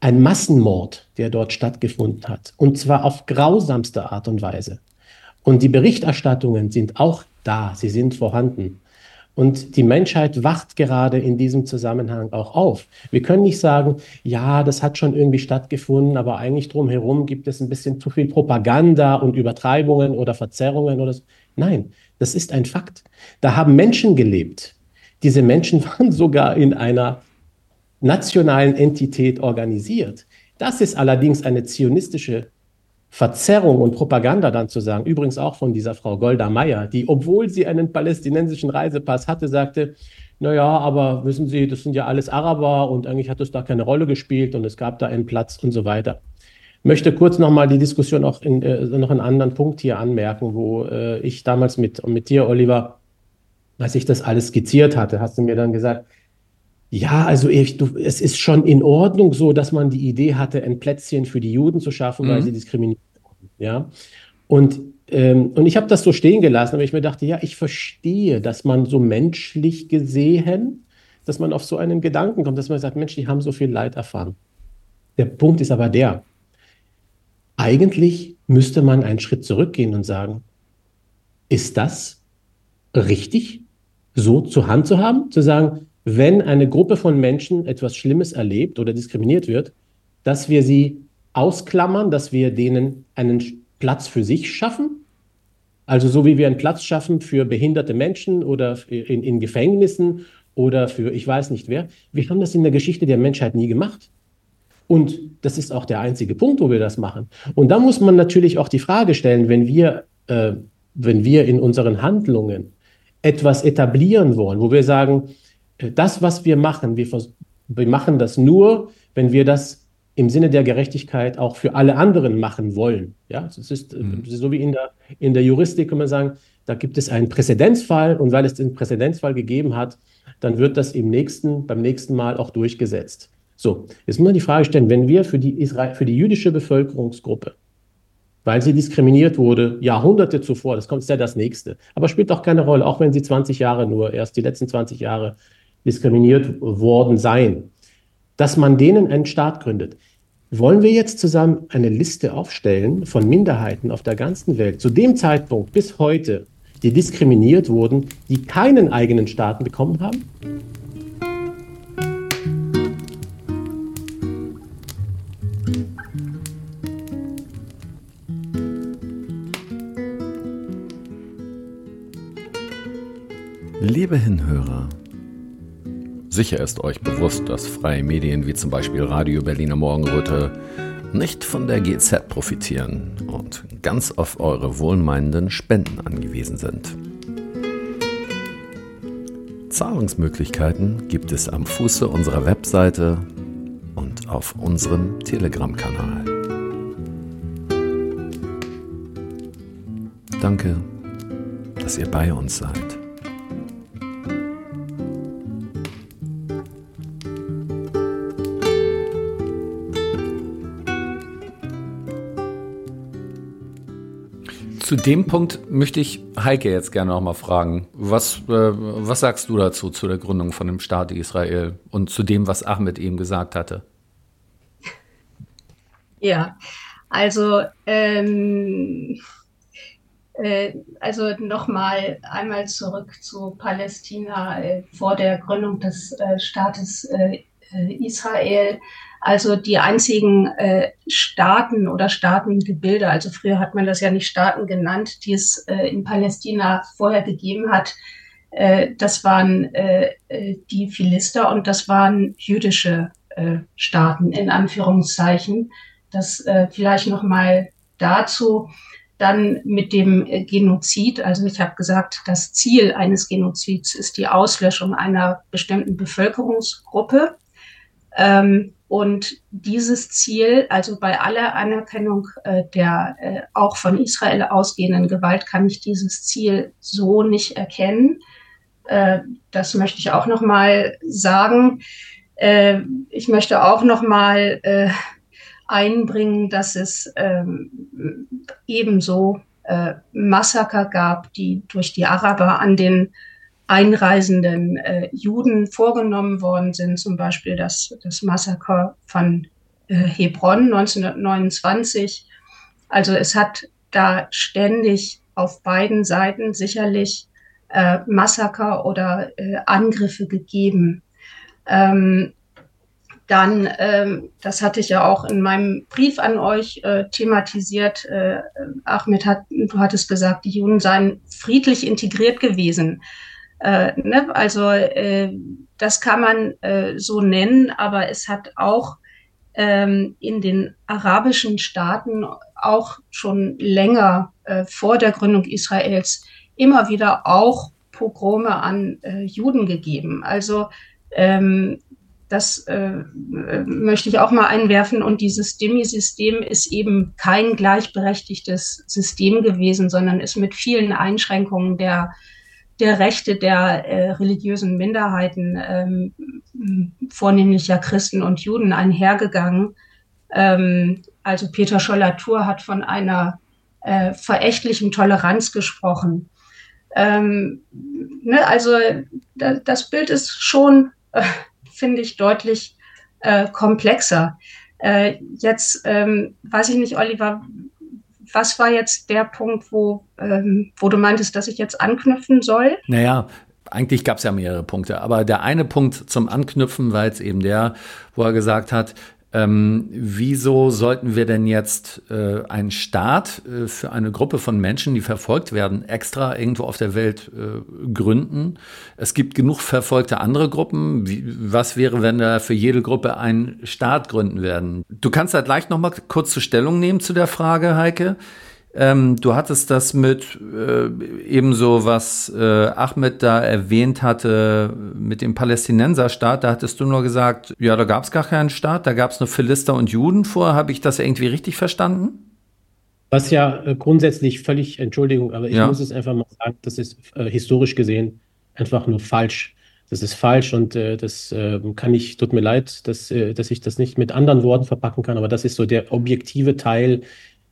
ein Massenmord, der dort stattgefunden hat. Und zwar auf grausamste Art und Weise. Und die Berichterstattungen sind auch da, sie sind vorhanden. Und die Menschheit wacht gerade in diesem Zusammenhang auch auf. Wir können nicht sagen, ja, das hat schon irgendwie stattgefunden, aber eigentlich drumherum gibt es ein bisschen zu viel Propaganda und Übertreibungen oder Verzerrungen oder so. Nein, das ist ein Fakt. Da haben Menschen gelebt. Diese Menschen waren sogar in einer nationalen Entität organisiert. Das ist allerdings eine zionistische Verzerrung und Propaganda dann zu sagen, übrigens auch von dieser Frau Golda Meir, die, obwohl sie einen palästinensischen Reisepass hatte, sagte, naja, aber wissen Sie, das sind ja alles Araber und eigentlich hat es da keine Rolle gespielt und es gab da einen Platz und so weiter. Möchte kurz nochmal die Diskussion auch in, äh, noch einen anderen Punkt hier anmerken, wo äh, ich damals mit, mit dir, Oliver, als ich das alles skizziert hatte, hast du mir dann gesagt, ja, also ich, du, es ist schon in Ordnung so, dass man die Idee hatte, ein Plätzchen für die Juden zu schaffen, mhm. weil sie diskriminiert wurden. Ja? Und, ähm, und ich habe das so stehen gelassen, aber ich mir dachte, ja, ich verstehe, dass man so menschlich gesehen, dass man auf so einen Gedanken kommt, dass man sagt, Mensch, die haben so viel Leid erfahren. Der Punkt ist aber der, eigentlich müsste man einen Schritt zurückgehen und sagen, ist das richtig, so zur Hand zu haben, zu sagen, wenn eine Gruppe von Menschen etwas Schlimmes erlebt oder diskriminiert wird, dass wir sie ausklammern, dass wir denen einen Platz für sich schaffen. Also so wie wir einen Platz schaffen für behinderte Menschen oder in, in Gefängnissen oder für ich weiß nicht wer. Wir haben das in der Geschichte der Menschheit nie gemacht. Und das ist auch der einzige Punkt, wo wir das machen. Und da muss man natürlich auch die Frage stellen, wenn wir, äh, wenn wir in unseren Handlungen etwas etablieren wollen, wo wir sagen, das, was wir machen, wir, wir machen das nur, wenn wir das im Sinne der Gerechtigkeit auch für alle anderen machen wollen. Ja, es ist, mhm. so wie in der, in der Juristik kann man sagen, da gibt es einen Präzedenzfall und weil es den Präzedenzfall gegeben hat, dann wird das im nächsten, beim nächsten Mal auch durchgesetzt. So, jetzt muss man die Frage stellen, wenn wir für die, Israel, für die jüdische Bevölkerungsgruppe, weil sie diskriminiert wurde, Jahrhunderte zuvor, das kommt ist ja das nächste, aber spielt auch keine Rolle, auch wenn sie 20 Jahre nur, erst die letzten 20 Jahre diskriminiert worden sein, dass man denen einen Staat gründet. Wollen wir jetzt zusammen eine Liste aufstellen von Minderheiten auf der ganzen Welt, zu dem Zeitpunkt bis heute, die diskriminiert wurden, die keinen eigenen Staat bekommen haben? Liebe Hinhörer, Sicher ist euch bewusst, dass freie Medien wie zum Beispiel Radio Berliner Morgenröte nicht von der GZ profitieren und ganz auf eure wohlmeinenden Spenden angewiesen sind. Zahlungsmöglichkeiten gibt es am Fuße unserer Webseite und auf unserem Telegram-Kanal. Danke, dass ihr bei uns seid. Zu dem Punkt möchte ich Heike jetzt gerne noch mal fragen. Was, äh, was sagst du dazu, zu der Gründung von dem Staat Israel und zu dem, was Ahmed eben gesagt hatte? Ja, also, ähm, äh, also nochmal einmal zurück zu Palästina äh, vor der Gründung des äh, Staates äh, äh, Israel also die einzigen äh, Staaten oder Staatengebilde, also früher hat man das ja nicht Staaten genannt, die es äh, in Palästina vorher gegeben hat, äh, das waren äh, äh die Philister und das waren jüdische äh, Staaten in Anführungszeichen. Das äh, vielleicht noch mal dazu. Dann mit dem äh, Genozid, also ich habe gesagt, das Ziel eines Genozids ist die Auslöschung einer bestimmten Bevölkerungsgruppe Ähm, und dieses Ziel, also bei aller Anerkennung äh, der äh, auch von Israel ausgehenden Gewalt, kann ich dieses Ziel so nicht erkennen. Äh, das möchte ich auch noch mal sagen. Äh, ich möchte auch noch mal äh, einbringen, dass es ähm, ebenso äh, Massaker gab, die durch die Araber an den einreisenden äh, Juden vorgenommen worden sind, zum Beispiel das, das Massaker von äh, Hebron 1929. Also es hat da ständig auf beiden Seiten sicherlich äh, Massaker oder äh, Angriffe gegeben. Ähm, dann, ähm, das hatte ich ja auch in meinem Brief an euch äh, thematisiert. Äh, Ahmed hat, du hattest gesagt, die Juden seien friedlich integriert gewesen. Äh, ne? Also äh, das kann man äh, so nennen, aber es hat auch ähm, in den arabischen Staaten auch schon länger äh, vor der Gründung Israels immer wieder auch Pogrome an äh, Juden gegeben. Also ähm, das äh, möchte ich auch mal einwerfen. Und dieses Demi-System ist eben kein gleichberechtigtes System gewesen, sondern ist mit vielen Einschränkungen der, der Rechte der äh, religiösen Minderheiten, ähm, vornehmlich ja Christen und Juden, einhergegangen. Ähm, also Peter Scholler-Tour hat von einer äh, verächtlichen Toleranz gesprochen. Ähm, ne, also da, das Bild ist schon äh, finde ich, deutlich äh, komplexer. Äh, jetzt ähm, weiß ich nicht, Oliver, was war jetzt der Punkt, wo, ähm, wo du meintest, dass ich jetzt anknüpfen soll? Naja, eigentlich gab es ja mehrere Punkte, aber der eine Punkt zum Anknüpfen war jetzt eben der, wo er gesagt hat, ähm, wieso sollten wir denn jetzt äh, einen Staat äh, für eine Gruppe von Menschen, die verfolgt werden, extra irgendwo auf der Welt äh, gründen? Es gibt genug verfolgte andere Gruppen. Wie, was wäre, wenn da für jede Gruppe ein Staat gründen werden? Du kannst da gleich noch mal kurz zur Stellung nehmen zu der Frage, Heike. Ähm, du hattest das mit äh, ebenso, was äh, Ahmed da erwähnt hatte, mit dem Palästinenserstaat. Da hattest du nur gesagt, ja, da gab es gar keinen Staat, da gab es nur Philister und Juden vor. Habe ich das irgendwie richtig verstanden? Was ja äh, grundsätzlich völlig, Entschuldigung, aber ich ja. muss es einfach mal sagen, das ist äh, historisch gesehen einfach nur falsch. Das ist falsch und äh, das äh, kann ich, tut mir leid, dass, äh, dass ich das nicht mit anderen Worten verpacken kann, aber das ist so der objektive Teil,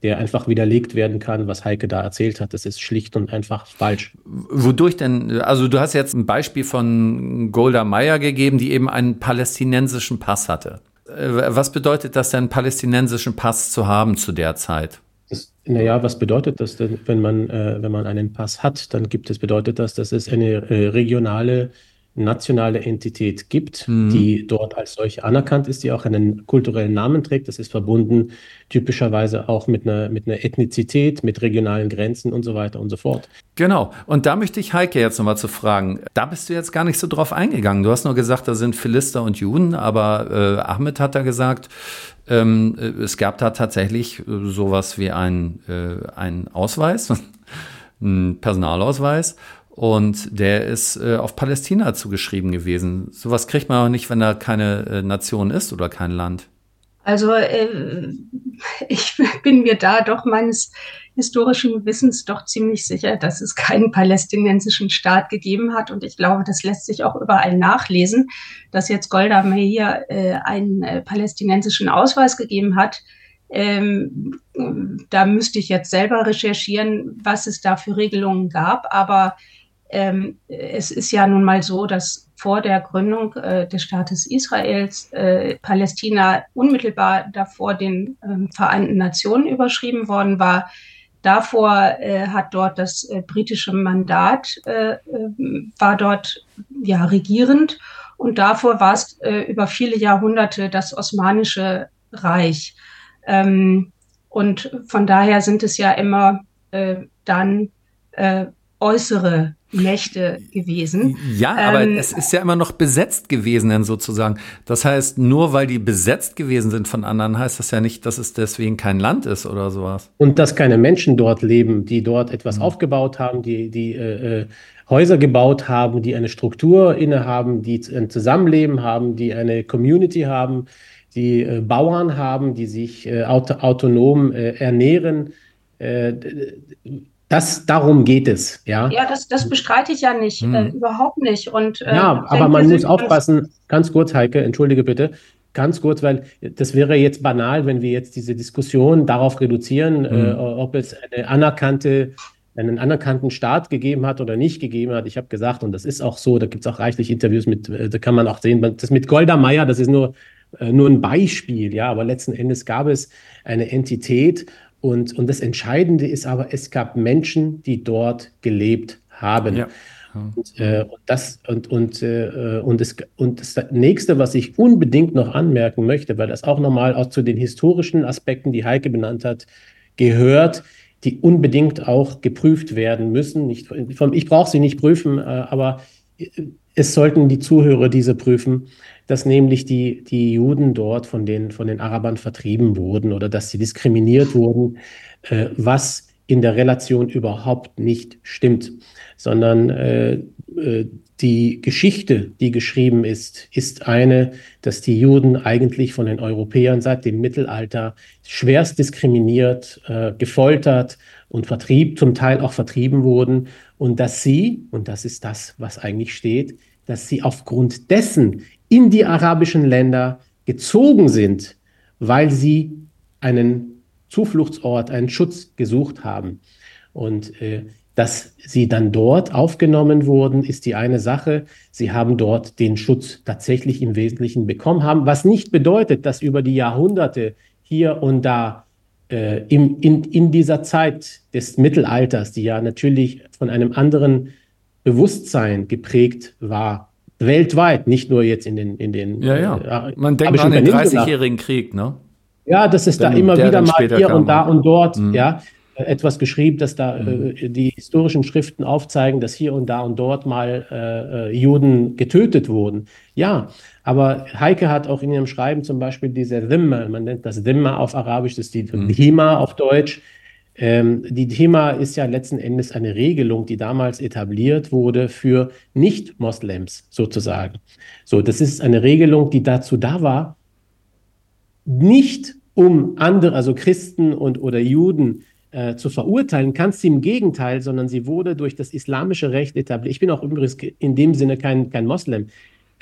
der einfach widerlegt werden kann, was Heike da erzählt hat. Das ist schlicht und einfach falsch. Wodurch denn? Also du hast jetzt ein Beispiel von Golda Meir gegeben, die eben einen palästinensischen Pass hatte. Äh, was bedeutet das denn, einen palästinensischen Pass zu haben zu der Zeit? naja, was bedeutet das denn, wenn man, äh, wenn man einen Pass hat? Dann gibt es, bedeutet das, dass es eine äh, regionale nationale Entität gibt, mhm. die dort als solche anerkannt ist, die auch einen kulturellen Namen trägt. Das ist verbunden typischerweise auch mit einer, mit einer Ethnizität, mit regionalen Grenzen und so weiter und so fort. Genau. Und da möchte ich Heike jetzt nochmal zu fragen. Da bist du jetzt gar nicht so drauf eingegangen. Du hast nur gesagt, da sind Philister und Juden, aber äh, Ahmed hat da gesagt, ähm, äh, es gab da tatsächlich äh, sowas wie ein, äh, einen Ausweis, einen Personalausweis und der ist äh, auf Palästina zugeschrieben gewesen. Sowas kriegt man auch nicht, wenn da keine äh, Nation ist oder kein Land. Also äh, ich bin mir da doch meines historischen Wissens doch ziemlich sicher, dass es keinen palästinensischen Staat gegeben hat. Und ich glaube, das lässt sich auch überall nachlesen, dass jetzt Golda Meir äh, einen äh, palästinensischen Ausweis gegeben hat. Ähm, da müsste ich jetzt selber recherchieren, was es da für Regelungen gab. Aber ähm, es ist ja nun mal so, dass vor der Gründung äh, des Staates Israels äh, Palästina unmittelbar davor den äh, Vereinten Nationen überschrieben worden war. Davor äh, hat dort das äh, britische Mandat, äh, war dort ja regierend und davor war es über viele Jahrhunderte das Osmanische Reich. Ähm, und von daher sind es ja immer dann äußere Mächte gewesen. Ja, aber ähm, es ist ja immer noch besetzt gewesen, dann sozusagen. Das heißt, nur weil die besetzt gewesen sind von anderen, heißt das ja nicht, dass es deswegen kein Land ist oder sowas. Und dass keine Menschen dort leben, die dort etwas mhm. aufgebaut haben, die, die äh, äh Häuser gebaut haben, die eine Struktur innehaben, die ein Zusammenleben haben, die eine Community haben, die äh, Bauern haben, die sich äh, auto autonom äh, ernähren. Äh, das, darum geht es, ja. Ja, das, das bestreite ich ja nicht, hm. Äh, überhaupt nicht. Und, äh, ja, aber man muss aufpassen, ganz kurz, Heike, entschuldige bitte, ganz kurz, weil das wäre jetzt banal, wenn wir jetzt diese Diskussion darauf reduzieren, hm. ob es eine anerkannte einen anerkannten Staat gegeben hat oder nicht gegeben hat. Ich habe gesagt, und das ist auch so, da gibt es auch reichlich Interviews mit, da kann man auch sehen, das mit Golda Meir, das ist nur äh, nur ein Beispiel, ja, aber letzten Endes gab es eine Entität und, und das Entscheidende ist aber, es gab Menschen, die dort gelebt haben. Ja. Und, äh, und, das und und äh, und, das, und das nächste, was ich unbedingt noch anmerken möchte, weil das auch nochmal auch zu den historischen Aspekten, die Heike benannt hat, gehört, die unbedingt auch geprüft werden müssen. Nicht, ich brauche sie nicht prüfen, äh, aber es sollten die Zuhörer diese prüfen dass nämlich die, die Juden dort von den, von den Arabern vertrieben wurden oder dass sie diskriminiert wurden, äh, was in der Relation überhaupt nicht stimmt, sondern äh, äh, die Geschichte, die geschrieben ist, ist eine, dass die Juden eigentlich von den Europäern seit dem Mittelalter schwerst diskriminiert, äh, gefoltert und vertrieben, zum Teil auch vertrieben wurden und dass sie, und das ist das, was eigentlich steht, dass sie aufgrund dessen in die arabischen Länder gezogen sind, weil sie einen Zufluchtsort, einen Schutz gesucht haben. Und äh, dass sie dann dort aufgenommen wurden, ist die eine Sache. Sie haben dort den Schutz tatsächlich im Wesentlichen bekommen haben, was nicht bedeutet, dass über die Jahrhunderte hier und da äh, im, in, in dieser Zeit des Mittelalters, die ja natürlich von einem anderen Bewusstsein geprägt war, weltweit, nicht nur jetzt in den in den Ja, ja. Äh, Man denkt an den 30-jährigen Krieg, ne? Ja, dass es da immer wieder mal hier und da und dort, mhm. ja, äh, etwas geschrieben, dass da mhm. äh, die historischen Schriften aufzeigen, dass hier und da und dort mal äh, äh, Juden getötet wurden. Ja, aber Heike hat auch in ihrem Schreiben zum Beispiel diese Dhimma, man nennt das Dhimma auf Arabisch, das ist die mhm. Hima auf Deutsch, ähm, die Thema ist ja letzten Endes eine Regelung, die damals etabliert wurde für Nicht-Moslems sozusagen. So, das ist eine Regelung, die dazu da war, nicht um andere, also Christen und oder Juden äh, zu verurteilen, ganz im Gegenteil, sondern sie wurde durch das islamische Recht etabliert. Ich bin auch übrigens in dem Sinne kein, kein Moslem,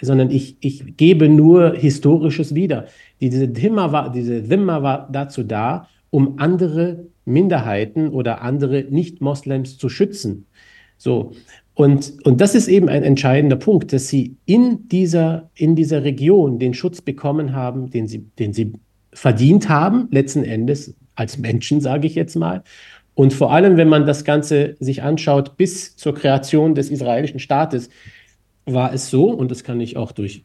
sondern ich, ich gebe nur Historisches wieder. Diese Dhimma war, diese Dhimma war dazu da, um andere Minderheiten oder andere Nicht-Moslems zu schützen. So. Und, und das ist eben ein entscheidender Punkt, dass sie in dieser, in dieser Region den Schutz bekommen haben, den sie, den sie verdient haben, letzten Endes als Menschen, sage ich jetzt mal. Und vor allem, wenn man das Ganze sich anschaut, bis zur Kreation des israelischen Staates, war es so, und das kann ich auch durch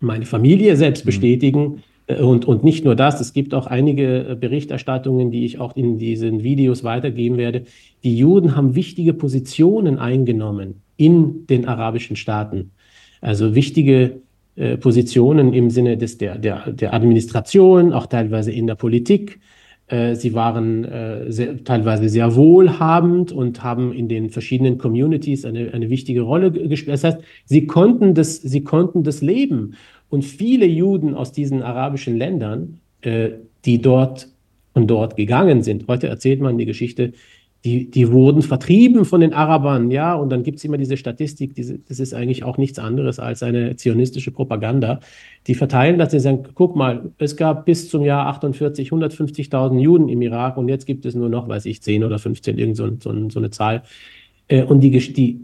meine Familie selbst mhm. bestätigen, und, und nicht nur das, es gibt auch einige äh, Berichterstattungen, die ich auch in diesen Videos weitergeben werde. Die Juden haben wichtige Positionen eingenommen in den arabischen Staaten. Also wichtige äh, Positionen im Sinne des, der, der, der Administration, auch teilweise in der Politik. Äh, sie waren äh, sehr, teilweise sehr wohlhabend und haben in den verschiedenen Communities eine, eine wichtige Rolle gespielt. Das heißt, sie konnten das, sie konnten das leben. Und viele Juden aus diesen arabischen Ländern, äh, die dort und dort gegangen sind, heute erzählt man die Geschichte, die, die wurden vertrieben von den Arabern, ja, und dann gibt es immer diese Statistik, diese, das ist eigentlich auch nichts anderes als eine zionistische Propaganda. Die verteilen das, sie sagen, guck mal, es gab bis zum Jahr 48 150.000 Juden im Irak und jetzt gibt es nur noch, weiß ich, 10 oder 15, irgend so, so, so eine Zahl. Äh, und die, die,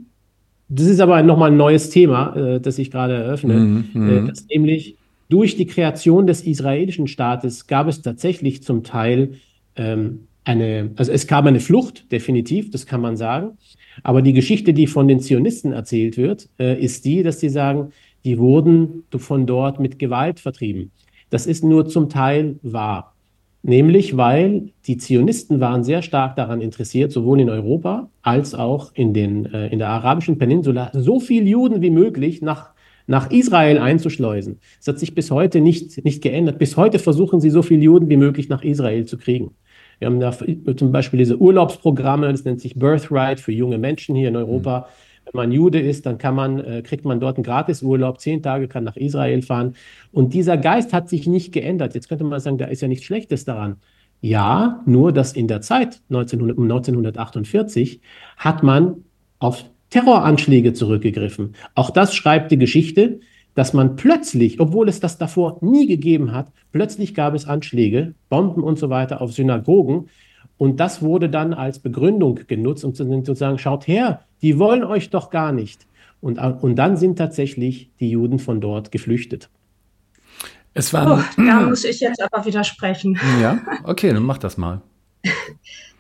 das ist aber nochmal ein neues Thema, äh, das ich gerade eröffne, mhm, äh, mhm. dass nämlich durch die Kreation des israelischen Staates gab es tatsächlich zum Teil ähm, eine, also es gab eine Flucht, definitiv, das kann man sagen. Aber die Geschichte, die von den Zionisten erzählt wird, äh, ist die, dass sie sagen, die wurden von dort mit Gewalt vertrieben. Das ist nur zum Teil wahr. Nämlich, weil die Zionisten waren sehr stark daran interessiert, sowohl in Europa als auch in, den, äh, in der arabischen Peninsula, so viele Juden wie möglich nach, nach Israel einzuschleusen. Das hat sich bis heute nicht, nicht geändert. Bis heute versuchen sie, so viele Juden wie möglich nach Israel zu kriegen. Wir haben da zum Beispiel diese Urlaubsprogramme, das nennt sich Birthright für junge Menschen hier in Europa. Mhm wenn man Jude ist, dann kann man, äh, kriegt man dort einen Gratisurlaub, zehn Tage kann nach Israel fahren. Und dieser Geist hat sich nicht geändert. Jetzt könnte man sagen, da ist ja nichts Schlechtes daran. Ja, nur dass in der Zeit 1900, 1948 hat man auf Terroranschläge zurückgegriffen. Auch das schreibt die Geschichte, dass man plötzlich, obwohl es das davor nie gegeben hat, plötzlich gab es Anschläge, Bomben und so weiter auf Synagogen. Und das wurde dann als Begründung genutzt, um zu sagen, schaut her, die wollen euch doch gar nicht. Und, und dann sind tatsächlich die Juden von dort geflüchtet. Es waren, oh, da muss ich jetzt aber widersprechen. Ja, okay, dann mach das mal.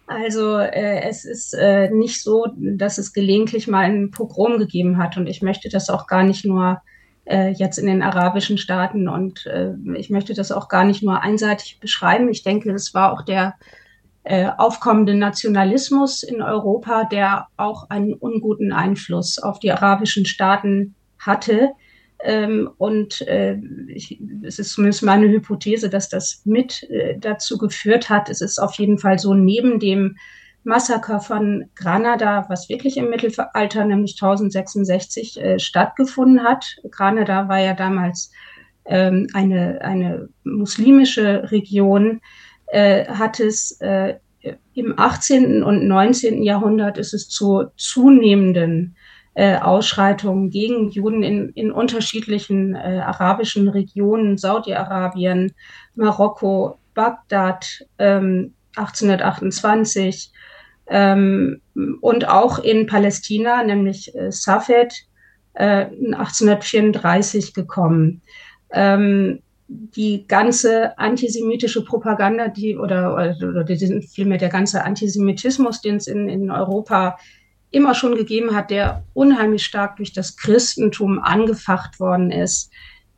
Also äh, es ist äh, nicht so, dass es gelegentlich mal ein Pogrom gegeben hat und ich möchte das auch gar nicht nur äh, jetzt in den arabischen Staaten und äh, ich möchte das auch gar nicht nur einseitig beschreiben. Ich denke, es war auch der äh, aufkommende Nationalismus in Europa, der auch einen unguten Einfluss auf die arabischen Staaten hatte. Ähm, und äh, ich, es ist zumindest meine Hypothese, dass das mit äh, dazu geführt hat. Es ist auf jeden Fall so neben dem Massaker von Granada, was wirklich im Mittelalter, nämlich 1066, äh, stattgefunden hat. Granada war ja damals ähm, eine, eine muslimische Region, äh, hat es äh, im 18. und 19. Jahrhundert ist es zu zunehmenden äh, Ausschreitungen gegen Juden in, in unterschiedlichen äh, arabischen Regionen, Saudi-Arabien, Marokko, Bagdad ähm, 1828 ähm, und auch in Palästina, nämlich äh, Safed, äh, 1834 gekommen. Ähm, die ganze antisemitische Propaganda, die oder, oder, oder vielmehr der ganze Antisemitismus, den es in, in Europa immer schon gegeben hat, der unheimlich stark durch das Christentum angefacht worden ist,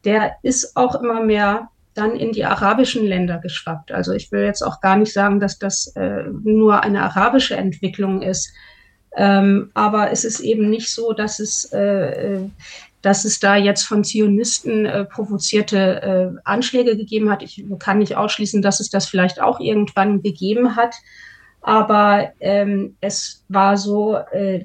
der ist auch immer mehr dann in die arabischen Länder geschwappt. Also ich will jetzt auch gar nicht sagen, dass das äh, nur eine arabische Entwicklung ist. Ähm, aber es ist eben nicht so, dass es, äh, dass es da jetzt von Zionisten äh, provozierte äh, Anschläge gegeben hat. Ich kann nicht ausschließen, dass es das vielleicht auch irgendwann gegeben hat. Aber ähm, es war so, äh,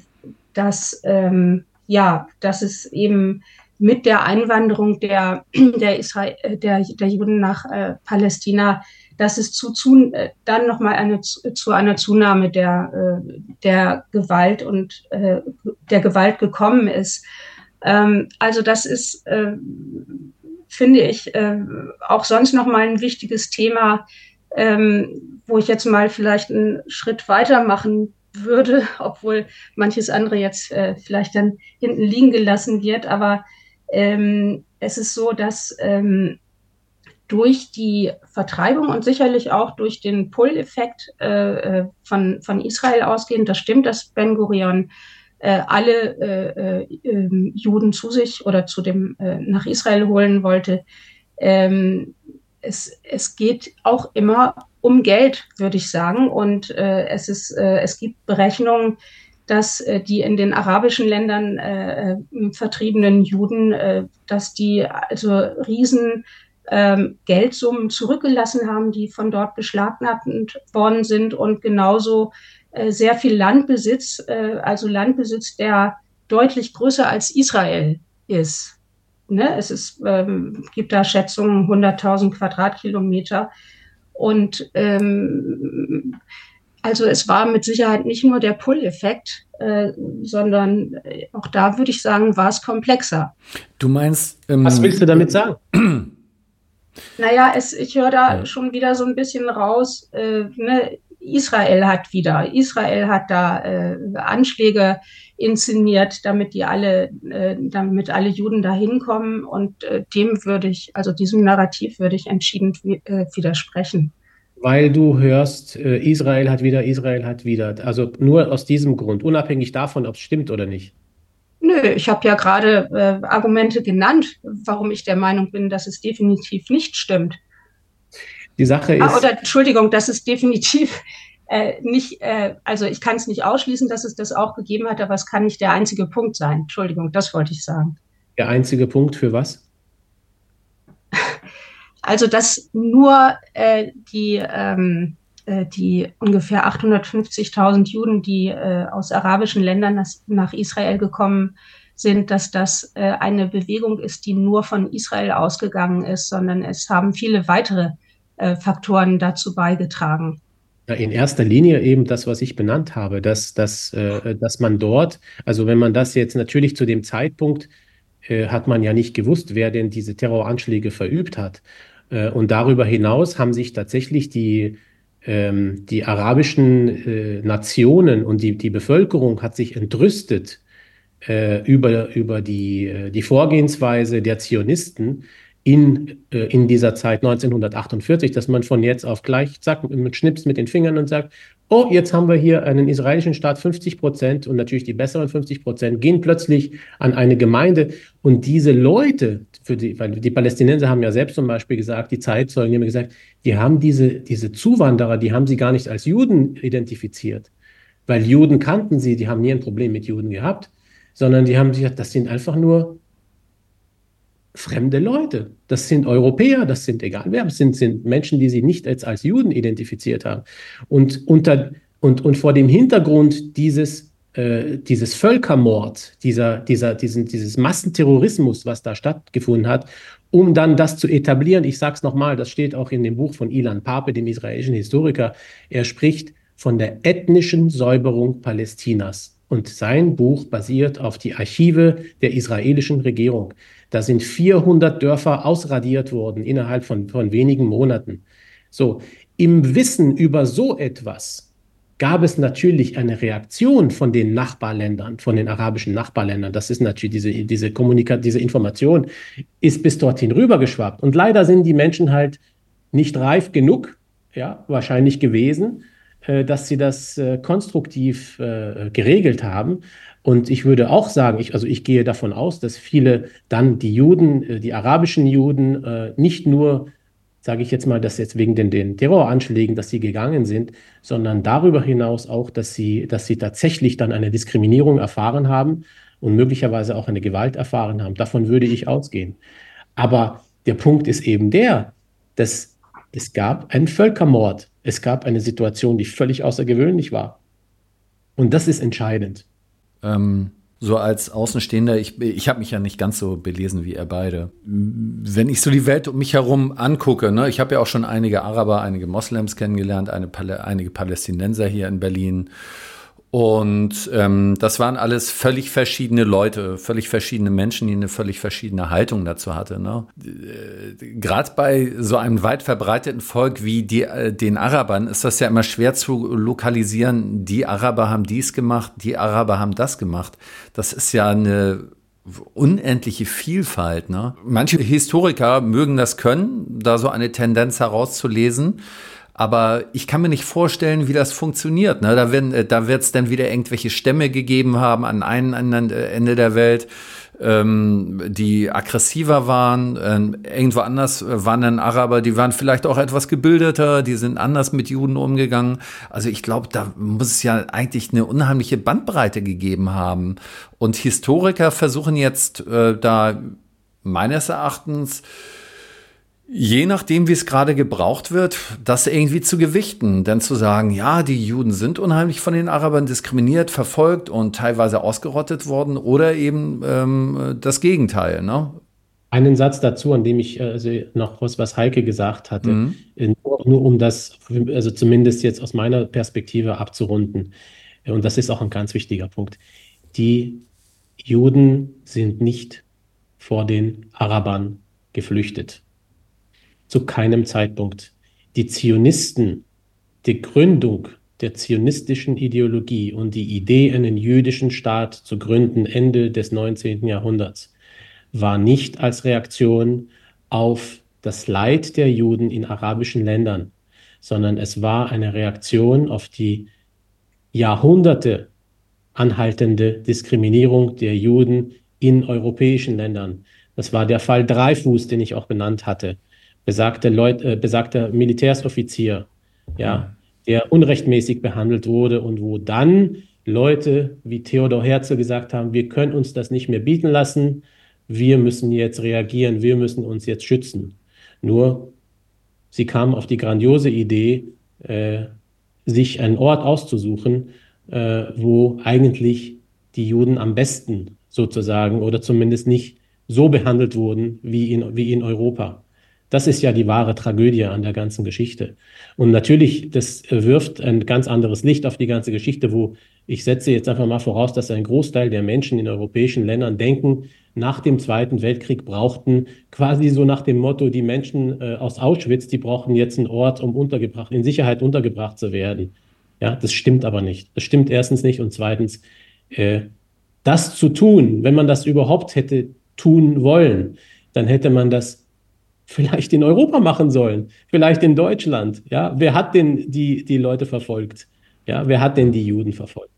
dass, ähm, ja, dass es eben mit der Einwanderung der, der, Israel, äh, der, der Juden nach äh, Palästina, dass es zu, zu äh, dann nochmal eine, zu einer Zunahme der, äh, der Gewalt und äh, der Gewalt gekommen ist. Ähm, also das ist, äh, finde ich, äh, auch sonst nochmal ein wichtiges Thema, ähm, wo ich jetzt mal vielleicht einen Schritt weiter machen würde, obwohl manches andere jetzt äh, vielleicht dann hinten liegen gelassen wird. Aber ähm, es ist so, dass ähm, durch die Vertreibung und sicherlich auch durch den Pull-Effekt äh, äh von, von Israel ausgehend, das stimmt, dass Ben Gurion äh, alle äh, äh, ähm, Juden zu sich oder zu dem äh, nach Israel holen wollte. Ähm, es, es geht auch immer um Geld, würde ich sagen. Und äh, es, ist, es gibt Berechnungen, dass die in den arabischen Ländern vertriebenen Juden, dass die also riesen ähm, Geldsummen zurückgelassen haben, die von dort beschlagnahmt worden sind und genauso sehr viel Landbesitz, äh, also Landbesitz, der deutlich größer als Israel ist. Ne? Es ist, ähm, gibt da Schätzungen 100.000 Quadratkilometer. Und ähm, also es war mit Sicherheit nicht nur der Pull-Effekt, äh, sondern auch da würde ich sagen, war es komplexer. Du meinst. Ähm, Was willst du damit sagen? Naja, es, ich höre da ja. schon wieder so ein bisschen raus, äh, ne, Israel hat wieder, Israel hat da äh, Anschläge inszeniert, damit die alle, äh, damit alle Juden da hinkommen. Und äh, dem würde ich, also diesem Narrativ würde ich entschieden äh, widersprechen. Weil du hörst, äh, Israel hat wieder, Israel hat wieder. Also nur aus diesem Grund, unabhängig davon, ob es stimmt oder nicht. Nö, ich habe ja gerade äh, Argumente genannt, warum ich der Meinung bin, dass es definitiv nicht stimmt. Die Sache ah, ist. Ah, oder Entschuldigung, dass es definitiv äh, nicht, äh, also ich kann es nicht ausschließen, dass es das auch gegeben hat, aber es kann nicht der einzige Punkt sein. Entschuldigung, das wollte ich sagen. Der einzige Punkt für was? Also, dass nur äh, die, ähm, äh, die ungefähr 850.000 Juden, die äh, aus arabischen Ländern nach Israel gekommen sind, dass das äh, eine Bewegung ist, die nur von Israel ausgegangen ist, sondern es haben viele weitere Faktoren dazu beigetragen. In erster Linie eben das, was ich benannt habe, dass, dass, dass man dort, also wenn man das jetzt natürlich zu dem Zeitpunkt, hat man ja nicht gewusst, wer denn diese Terroranschläge verübt hat. Und darüber hinaus haben sich tatsächlich die, ähm, die arabischen äh, Nationen und die, die Bevölkerung hat sich entrüstet äh, über, über die, äh, die Vorgehensweise der Zionisten in, äh, in dieser Zeit 1948, dass man von jetzt auf gleich zack, mit Schnips mit den Fingern und sagt, oh, jetzt haben wir hier einen israelischen Staat, 50 Prozent und natürlich die besseren 50 Prozent gehen plötzlich an eine Gemeinde. Und diese Leute, für die, weil die Palästinenser haben ja selbst zum Beispiel gesagt, die Zeitzeugen haben gesagt, die haben diese, diese Zuwanderer, die haben sie gar nicht als Juden identifiziert, weil Juden kannten sie, die haben nie ein Problem mit Juden gehabt, sondern die haben gesagt, das sind einfach nur fremde Leute. Das sind Europäer, das sind egal wer, das sind, sind Menschen, die sie nicht als, als Juden identifiziert haben. Und, unter, und, und vor dem Hintergrund dieses, äh, dieses Völkermord, dieser, dieser, diesen, dieses Massenterrorismus, was da stattgefunden hat, um dann das zu etablieren, ich sage es nochmal, das steht auch in dem Buch von Ilan Pape, dem israelischen Historiker, er spricht von der ethnischen Säuberung Palästinas. Und sein Buch basiert auf die Archive der israelischen Regierung. Da sind 400 Dörfer ausradiert worden innerhalb von, von wenigen Monaten. So, im Wissen über so etwas gab es natürlich eine Reaktion von den Nachbarländern, von den arabischen Nachbarländern. Das ist natürlich diese, diese Kommunikation, diese Information ist bis dorthin rübergeschwappt. Und leider sind die Menschen halt nicht reif genug, ja, wahrscheinlich gewesen, äh, dass sie das äh, konstruktiv äh, geregelt haben. Und ich würde auch sagen, ich, also ich gehe davon aus, dass viele dann die Juden, äh, die arabischen Juden, äh, nicht nur, sage ich jetzt mal, dass jetzt wegen den, den Terroranschlägen, dass sie gegangen sind, sondern darüber hinaus auch, dass sie, dass sie tatsächlich dann eine Diskriminierung erfahren haben und möglicherweise auch eine Gewalt erfahren haben. Davon würde ich ausgehen. Aber der Punkt ist eben der, dass es gab einen Völkermord. Es gab eine Situation, die völlig außergewöhnlich war. Und das ist entscheidend. Ähm, so als Außenstehender, ich, ich habe mich ja nicht ganz so belesen wie ihr beide. Wenn ich so die Welt um mich herum angucke, ne, ich habe ja auch schon einige Araber, einige Moslems kennengelernt, eine, einige Palästinenser hier in Berlin und ähm, das waren alles völlig verschiedene Leute, völlig verschiedene Menschen, die eine völlig verschiedene Haltung dazu hatten. Ne? Äh, Gerade bei so einem weit verbreiteten Volk wie die, äh, den Arabern ist das ja immer schwer zu lokalisieren. Die Araber haben dies gemacht, die Araber haben das gemacht. Das ist ja eine unendliche Vielfalt. Ne? Manche Historiker mögen das können, da so eine Tendenz herauszulesen. Aber ich kann mir nicht vorstellen, wie das funktioniert. Ne? Da, werden, äh, da wird es dann wieder irgendwelche Stämme gegeben haben an einem anderen äh, Ende der Welt, ähm, die aggressiver waren. Ähm, irgendwo anders waren dann Araber, die waren vielleicht auch etwas gebildeter, die sind anders mit Juden umgegangen. Also ich glaube, da muss es ja eigentlich eine unheimliche Bandbreite gegeben haben. Und Historiker versuchen jetzt äh, da meines Erachtens Je nachdem, wie es gerade gebraucht wird, das irgendwie zu gewichten. Denn zu sagen, ja, die Juden sind unheimlich von den Arabern diskriminiert, verfolgt und teilweise ausgerottet worden oder eben ähm, das Gegenteil. Ne? Einen Satz dazu, an dem ich also noch was, was Heike gesagt hatte, mhm. nur, nur, um das, also zumindest jetzt aus meiner Perspektive abzurunden. Und das ist auch ein ganz wichtiger Punkt. Die Juden sind nicht vor den Arabern geflüchtet zu keinem Zeitpunkt. Die Zionisten, die Gründung der zionistischen Ideologie und die Idee, einen jüdischen Staat zu gründen Ende des 19. Jahrhunderts, war nicht als Reaktion auf das Leid der Juden in arabischen Ländern, sondern es war eine Reaktion auf die Jahrhunderte anhaltende Diskriminierung der Juden in europäischen Ländern. Das war der Fall Dreifuß, den ich auch benannt hatte besagter, Leut, äh, besagter Militärsoffizier, ja, der unrechtmäßig behandelt wurde und wo dann Leute wie Theodor Herzl gesagt haben, wir können uns das nicht mehr bieten lassen, wir müssen jetzt reagieren, wir müssen uns jetzt schützen. Nur, sie kamen auf die grandiose Idee, äh, sich einen Ort auszusuchen, äh, wo eigentlich die Juden am besten sozusagen oder zumindest nicht so behandelt wurden wie in, wie in Europa. Das ist ja die wahre Tragödie an der ganzen Geschichte. Und natürlich, das wirft ein ganz anderes Licht auf die ganze Geschichte, wo ich setze jetzt einfach mal voraus, dass ein Großteil der Menschen in europäischen Ländern denken, nach dem Zweiten Weltkrieg brauchten quasi so nach dem Motto, die Menschen äh, aus Auschwitz, die brauchten jetzt einen Ort, um untergebracht, in Sicherheit untergebracht zu werden. Ja, das stimmt aber nicht. Das stimmt erstens nicht und zweitens, äh, das zu tun, wenn man das überhaupt hätte tun wollen, dann hätte man das vielleicht in Europa machen sollen, vielleicht in Deutschland. Ja, wer hat denn die, die Leute verfolgt? Ja, wer hat denn die Juden verfolgt?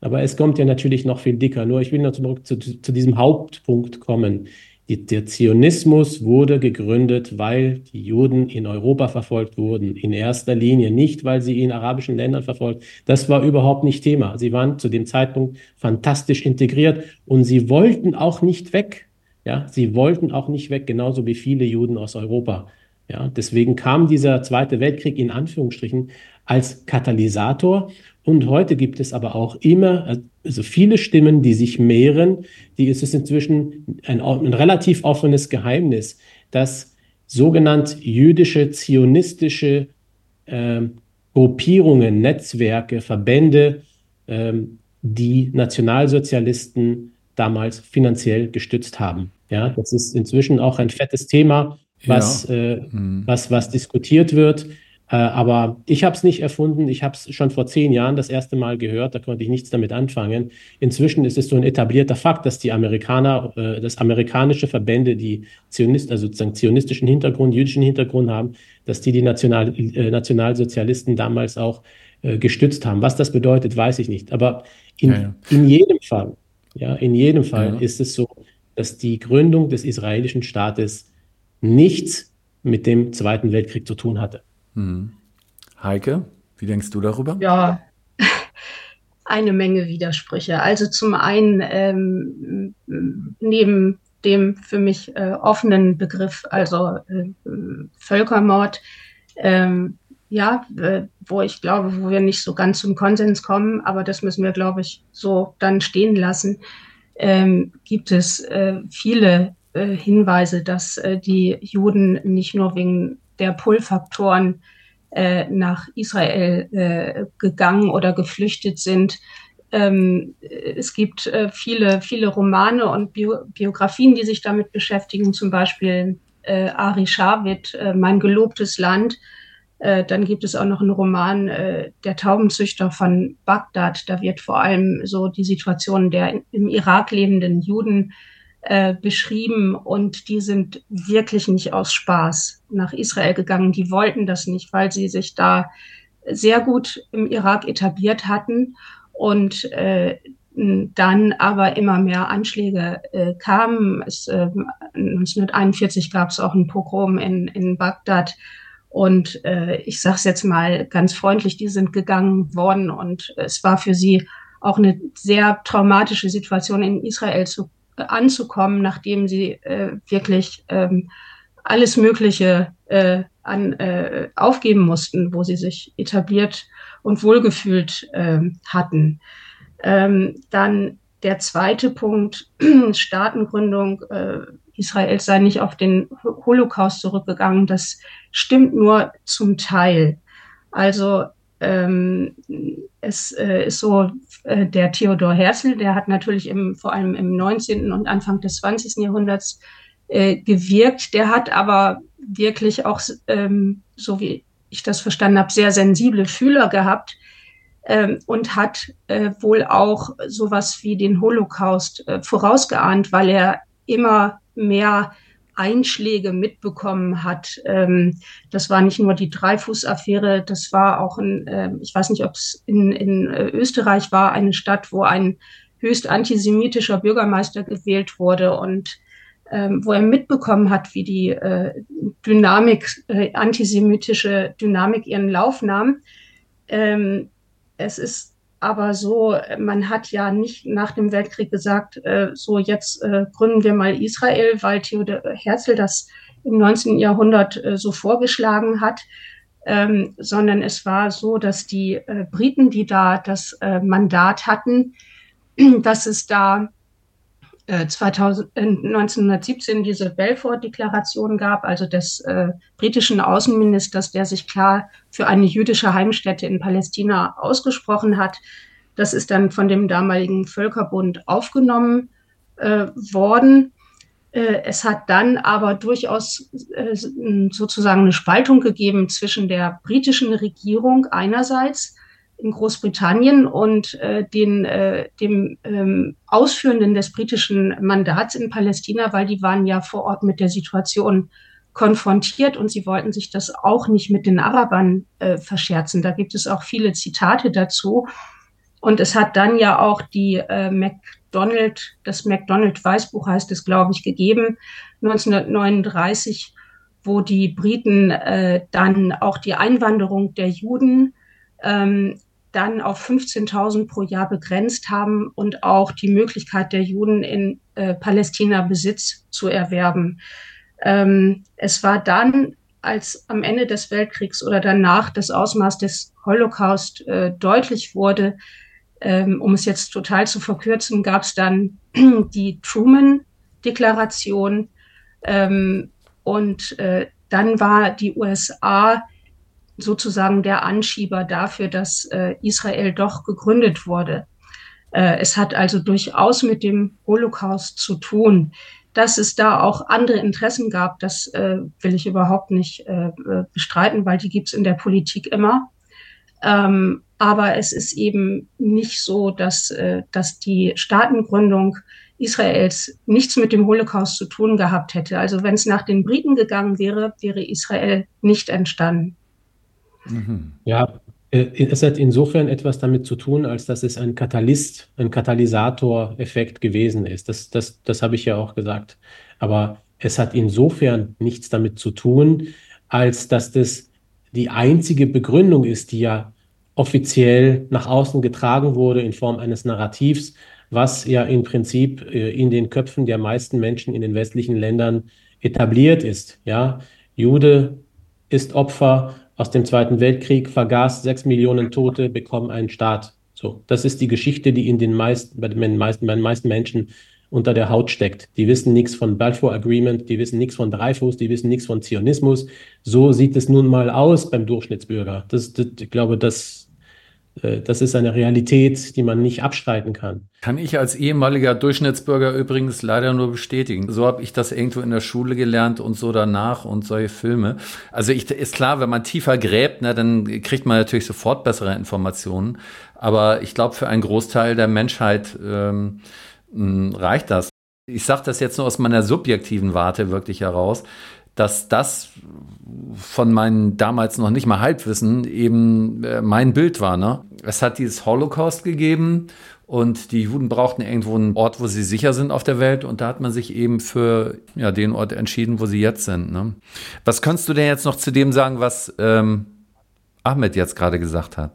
Aber es kommt ja natürlich noch viel dicker. Nur ich will noch zurück zu, zu diesem Hauptpunkt kommen. Die, der Zionismus wurde gegründet, weil die Juden in Europa verfolgt wurden. In erster Linie nicht, weil sie in arabischen Ländern verfolgt. Das war überhaupt nicht Thema. Sie waren zu dem Zeitpunkt fantastisch integriert und sie wollten auch nicht weg. Ja, sie wollten auch nicht weg, genauso wie viele Juden aus Europa. Ja, deswegen kam dieser Zweite Weltkrieg in Anführungsstrichen als Katalysator. Und heute gibt es aber auch immer also viele Stimmen, die sich mehren. Die ist es inzwischen ein, ein relativ offenes Geheimnis, dass sogenannte jüdische, zionistische äh, Gruppierungen, Netzwerke, Verbände, äh, die Nationalsozialisten damals finanziell gestützt haben. Ja, das ist inzwischen auch ein fettes Thema, was, ja. äh, mhm. was, was diskutiert wird. Äh, aber ich habe es nicht erfunden. Ich habe es schon vor zehn Jahren das erste Mal gehört. Da konnte ich nichts damit anfangen. Inzwischen ist es so ein etablierter Fakt, dass die Amerikaner, äh, dass amerikanische Verbände, die Zionist, also sozusagen zionistischen Hintergrund, jüdischen Hintergrund haben, dass die die National, äh, Nationalsozialisten damals auch äh, gestützt haben. Was das bedeutet, weiß ich nicht. Aber in, ja, ja. in jedem Fall, ja, in jedem Fall ja. ist es so, dass die Gründung des israelischen Staates nichts mit dem Zweiten Weltkrieg zu tun hatte. Hm. Heike, wie denkst du darüber? Ja, eine Menge Widersprüche. Also zum einen ähm, neben dem für mich äh, offenen Begriff, also äh, Völkermord, ähm, ja, äh, wo ich glaube, wo wir nicht so ganz zum Konsens kommen, aber das müssen wir, glaube ich, so dann stehen lassen ähm, gibt es äh, viele äh, Hinweise, dass äh, die Juden nicht nur wegen der Pull-Faktoren äh, nach Israel äh, gegangen oder geflüchtet sind. Ähm, es gibt äh, viele, viele Romane und Bio Biografien, die sich damit beschäftigen, zum Beispiel Ari Shavit, Mein gelobtes Land, äh, dann gibt es auch noch einen Roman, äh, Der Taubenzüchter von Bagdad. Da wird vor allem so die Situation der im Irak lebenden Juden äh, beschrieben und die sind wirklich nicht aus Spaß nach Israel gegangen. Die wollten das nicht, weil sie sich da sehr gut im Irak etabliert hatten und äh, dann aber immer mehr Anschläge äh, kamen. Es, äh, 1941 gab es auch ein Pogrom in, in Bagdad und äh, ich sage es jetzt mal ganz freundlich, die sind gegangen worden und es war für sie auch eine sehr traumatische Situation in Israel zu, äh, anzukommen, nachdem sie äh, wirklich ähm, alles Mögliche äh, an, äh, aufgeben mussten, wo sie sich etabliert und wohlgefühlt äh, hatten. Ähm, dann der zweite Punkt, Staatengründung. Äh, Israel sei nicht auf den Holocaust zurückgegangen. Das stimmt nur zum Teil. Also ähm, es äh, ist so, äh, der Theodor Herzl, der hat natürlich im, vor allem im 19. und Anfang des 20. Jahrhunderts äh, gewirkt. Der hat aber wirklich auch, ähm, so wie ich das verstanden habe, sehr sensible Fühler gehabt ähm, und hat äh, wohl auch sowas wie den Holocaust äh, vorausgeahnt, weil er immer mehr Einschläge mitbekommen hat. Ähm, das war nicht nur die Dreifuß-Affäre, das war auch ein, äh, ich weiß nicht, ob es in, in äh, Österreich war, eine Stadt, wo ein höchst antisemitischer Bürgermeister gewählt wurde und ähm, wo er mitbekommen hat, wie die äh, Dynamik, äh, antisemitische Dynamik ihren Lauf nahm. Ähm, es ist aber so, man hat ja nicht nach dem Weltkrieg gesagt, äh, so jetzt äh, gründen wir mal Israel, weil Theodor Herzl das im 19. Jahrhundert äh, so vorgeschlagen hat. ähm, sondern es war so, dass die äh, Briten, die da das äh, Mandat hatten, dass es da 2000, äh, 1917 diese Balfour-Deklaration gab, also des äh, britischen Außenministers, der sich klar für eine jüdische Heimstätte in Palästina ausgesprochen hat. Das ist dann von dem damaligen Völkerbund aufgenommen äh, worden. Äh, es hat dann aber durchaus äh, sozusagen eine Spaltung gegeben zwischen der britischen Regierung einerseits in Großbritannien und äh, den, äh, dem ähm, Ausführenden des britischen Mandats in Palästina, weil die waren ja vor Ort mit der Situation konfrontiert und sie wollten sich das auch nicht mit den Arabern äh, verscherzen. Da gibt es auch viele Zitate dazu. Und es hat dann ja auch die äh, McDonald, das McDonald-Weißbuch heißt es, glaube ich, gegeben, 1939, wo die Briten äh, dann auch die Einwanderung der Juden ähm, dann auf 15.000 pro Jahr begrenzt haben und auch die Möglichkeit der Juden in äh, Palästina Besitz zu erwerben. Ähm, es war dann, als am Ende des Weltkriegs oder danach das Ausmaß des Holocaust äh, deutlich wurde, ähm, um es jetzt total zu verkürzen, gab es dann die Truman-Deklaration ähm, und äh, dann war die USA sozusagen der Anschieber dafür, dass äh, Israel doch gegründet wurde. Äh, es hat also durchaus mit dem Holocaust zu tun. Dass es da auch andere Interessen gab, das äh, will ich überhaupt nicht bestreiten, weil die gibt es in der Politik immer. Ähm, aber es ist eben nicht so, dass, dass die Staatengründung Israels nichts mit dem Holocaust zu tun gehabt hätte. Also wenn es nach den Briten gegangen wäre, wäre Israel nicht entstanden. Mhm. Ja, äh, es hat insofern etwas damit zu tun, als dass es ein Katalyst, ein Katalysatoreffekt gewesen ist. Das, das, das habe ich ja auch gesagt. Aber es hat insofern nichts damit zu tun, als dass das die einzige Begründung ist, die ja offiziell nach außen getragen wurde in Form eines Narrativs, was ja im Prinzip äh, in den Köpfen der meisten Menschen in den westlichen Ländern etabliert ist. Ja, Jude ist Opfer aus dem Zweiten Weltkrieg, vergaß sechs Millionen Tote, bekommen einen Staat. So, das ist die Geschichte, die in den meisten, bei den meisten, bei den meisten Menschen unter der Haut steckt. Die wissen nichts von Balfour Agreement, die wissen nichts von Dreyfus, die wissen nichts von Zionismus. So sieht es nun mal aus beim Durchschnittsbürger. Das, das, ich glaube, das das ist eine Realität, die man nicht abstreiten kann. Kann ich als ehemaliger Durchschnittsbürger übrigens leider nur bestätigen. So habe ich das irgendwo in der Schule gelernt und so danach und solche Filme. Also ich, ist klar, wenn man tiefer gräbt, ne, dann kriegt man natürlich sofort bessere Informationen. Aber ich glaube, für einen Großteil der Menschheit ähm, reicht das. Ich sage das jetzt nur aus meiner subjektiven Warte wirklich heraus dass das von meinem damals noch nicht mal Halbwissen eben äh, mein Bild war. Ne? Es hat dieses Holocaust gegeben und die Juden brauchten irgendwo einen Ort, wo sie sicher sind auf der Welt. Und da hat man sich eben für ja, den Ort entschieden, wo sie jetzt sind. Ne? Was kannst du denn jetzt noch zu dem sagen, was ähm, Ahmed jetzt gerade gesagt hat?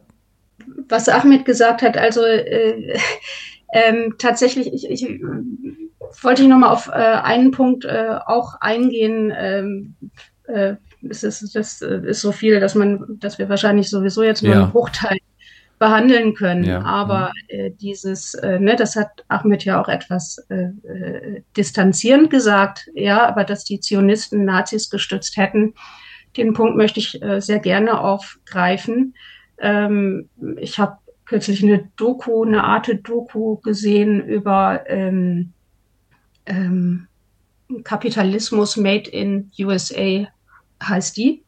Was Ahmed gesagt hat, also äh, äh, tatsächlich, ich, ich wollte ich nochmal auf äh, einen Punkt äh, auch eingehen. Ähm, äh, es ist, das äh, ist so viel, dass man, dass wir wahrscheinlich sowieso jetzt nur ja. einen Bruchteil behandeln können. Ja. Aber mhm. äh, dieses, äh, ne, das hat Ahmed ja auch etwas äh, äh, distanzierend gesagt, ja, aber dass die Zionisten Nazis gestützt hätten, den Punkt möchte ich äh, sehr gerne aufgreifen. Ähm, ich habe kürzlich eine Doku, eine Art Doku gesehen über ähm, ähm, Kapitalismus Made in USA heißt die.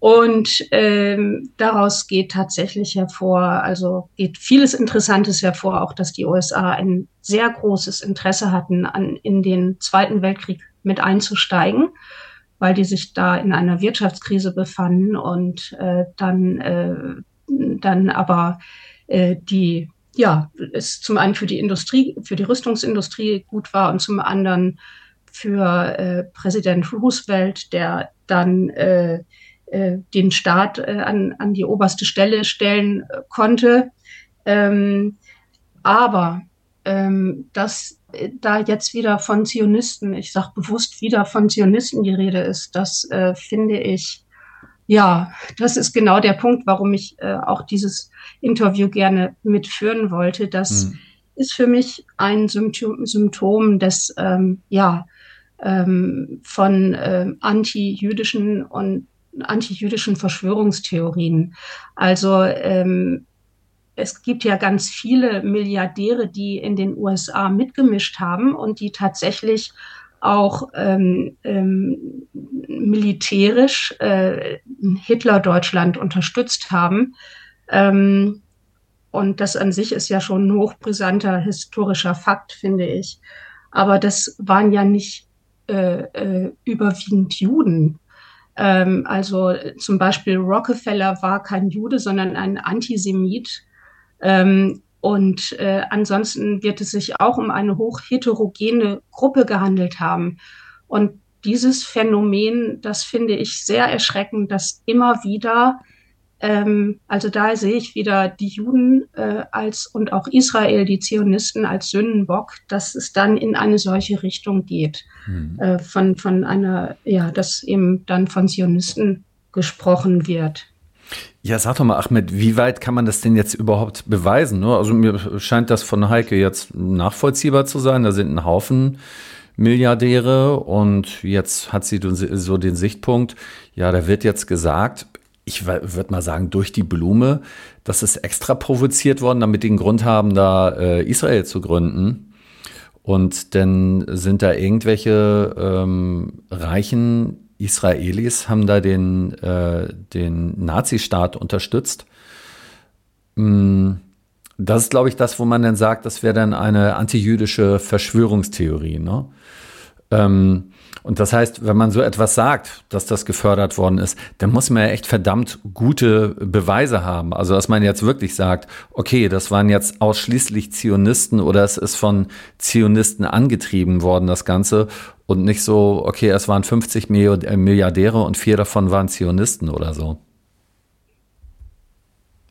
Und ähm, daraus geht tatsächlich hervor, also geht vieles Interessantes hervor, auch dass die USA ein sehr großes Interesse hatten, an, in den Zweiten Weltkrieg mit einzusteigen, weil die sich da in einer Wirtschaftskrise befanden und äh, dann, äh, dann aber äh, die ja, es zum einen für die Industrie, für die Rüstungsindustrie gut war und zum anderen für äh, Präsident Roosevelt, der dann äh, äh, den Staat äh, an, an die oberste Stelle stellen äh, konnte. Ähm, aber ähm, dass äh, da jetzt wieder von Zionisten, ich sage bewusst wieder von Zionisten die Rede ist, das finde ich ja, das ist genau der Punkt, warum ich äh, auch dieses Interview gerne mitführen wollte. Das hm. ist für mich ein Symptom, Symptom des, ähm, ja, ähm, von äh, anti-jüdischen und anti-jüdischen Verschwörungstheorien. Also ähm, es gibt ja ganz viele Milliardäre, die in den USA mitgemischt haben und die tatsächlich auch ähm, ähm, militärisch äh, Hitler-Deutschland unterstützt haben. Ähm, und das an sich ist ja schon ein hochbrisanter historischer Fakt, finde ich. Aber das waren ja nicht äh, äh, überwiegend Juden. Ähm, also zum Beispiel Rockefeller war kein Jude, sondern ein Antisemit. Ähm, und äh, ansonsten wird es sich auch um eine hochheterogene Gruppe gehandelt haben. Und dieses Phänomen, das finde ich sehr erschreckend, dass immer wieder, ähm, also da sehe ich wieder die Juden äh, als und auch Israel, die Zionisten als Sündenbock, dass es dann in eine solche Richtung geht, hm. äh, von, von einer, ja, dass eben dann von Zionisten gesprochen wird. Ja, sag doch mal, Ahmed, wie weit kann man das denn jetzt überhaupt beweisen? Ne? Also mir scheint das von Heike jetzt nachvollziehbar zu sein. Da sind ein Haufen Milliardäre und jetzt hat sie so den Sichtpunkt, ja, da wird jetzt gesagt, ich würde mal sagen, durch die Blume, das ist extra provoziert worden, damit die einen Grund haben, da äh, Israel zu gründen. Und dann sind da irgendwelche ähm, reichen Israelis haben da den, äh, den Nazistaat unterstützt. Mm, das ist, glaube ich, das, wo man dann sagt, das wäre dann eine antijüdische Verschwörungstheorie. Ne? Ähm, und das heißt, wenn man so etwas sagt, dass das gefördert worden ist, dann muss man ja echt verdammt gute Beweise haben. Also, dass man jetzt wirklich sagt, okay, das waren jetzt ausschließlich Zionisten oder es ist von Zionisten angetrieben worden, das Ganze. Und nicht so, okay, es waren 50 äh, Milliardäre und vier davon waren Zionisten oder so.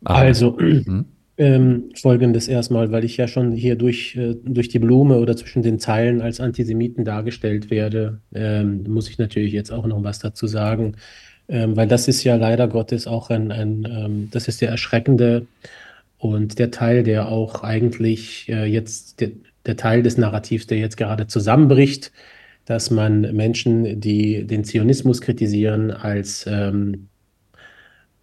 Aber, also, hm? Ähm, Folgendes erstmal, weil ich ja schon hier durch, äh, durch die Blume oder zwischen den Zeilen als Antisemiten dargestellt werde, ähm, muss ich natürlich jetzt auch noch was dazu sagen, ähm, weil das ist ja leider Gottes auch ein, ein ähm, das ist der erschreckende und der Teil, der auch eigentlich äh, jetzt, der, der Teil des Narrativs, der jetzt gerade zusammenbricht, dass man Menschen, die den Zionismus kritisieren, als, ähm,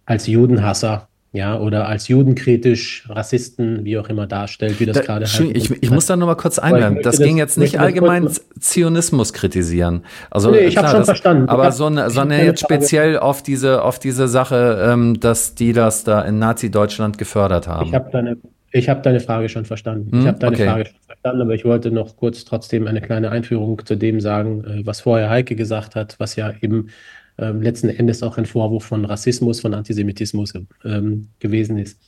als Judenhasser ja, oder als judenkritisch, Rassisten, wie auch immer darstellt, wie das da, gerade halt. Ich, ich muss da nur mal kurz einwerfen. Das ging jetzt nicht allgemein Zionismus kritisieren. Also nee, ich habe schon das, verstanden. Aber so eine, sondern jetzt speziell auf diese, auf diese Sache, ähm, dass die das da in Nazi-Deutschland gefördert haben. Ich habe deine, ich hab deine Frage schon verstanden. Hm? Ich habe deine okay. Frage schon verstanden, aber ich wollte noch kurz trotzdem eine kleine Einführung zu dem sagen, äh, was vorher Heike gesagt hat, was ja eben ähm, letzten Endes auch ein Vorwurf von Rassismus, von Antisemitismus ähm, gewesen ist.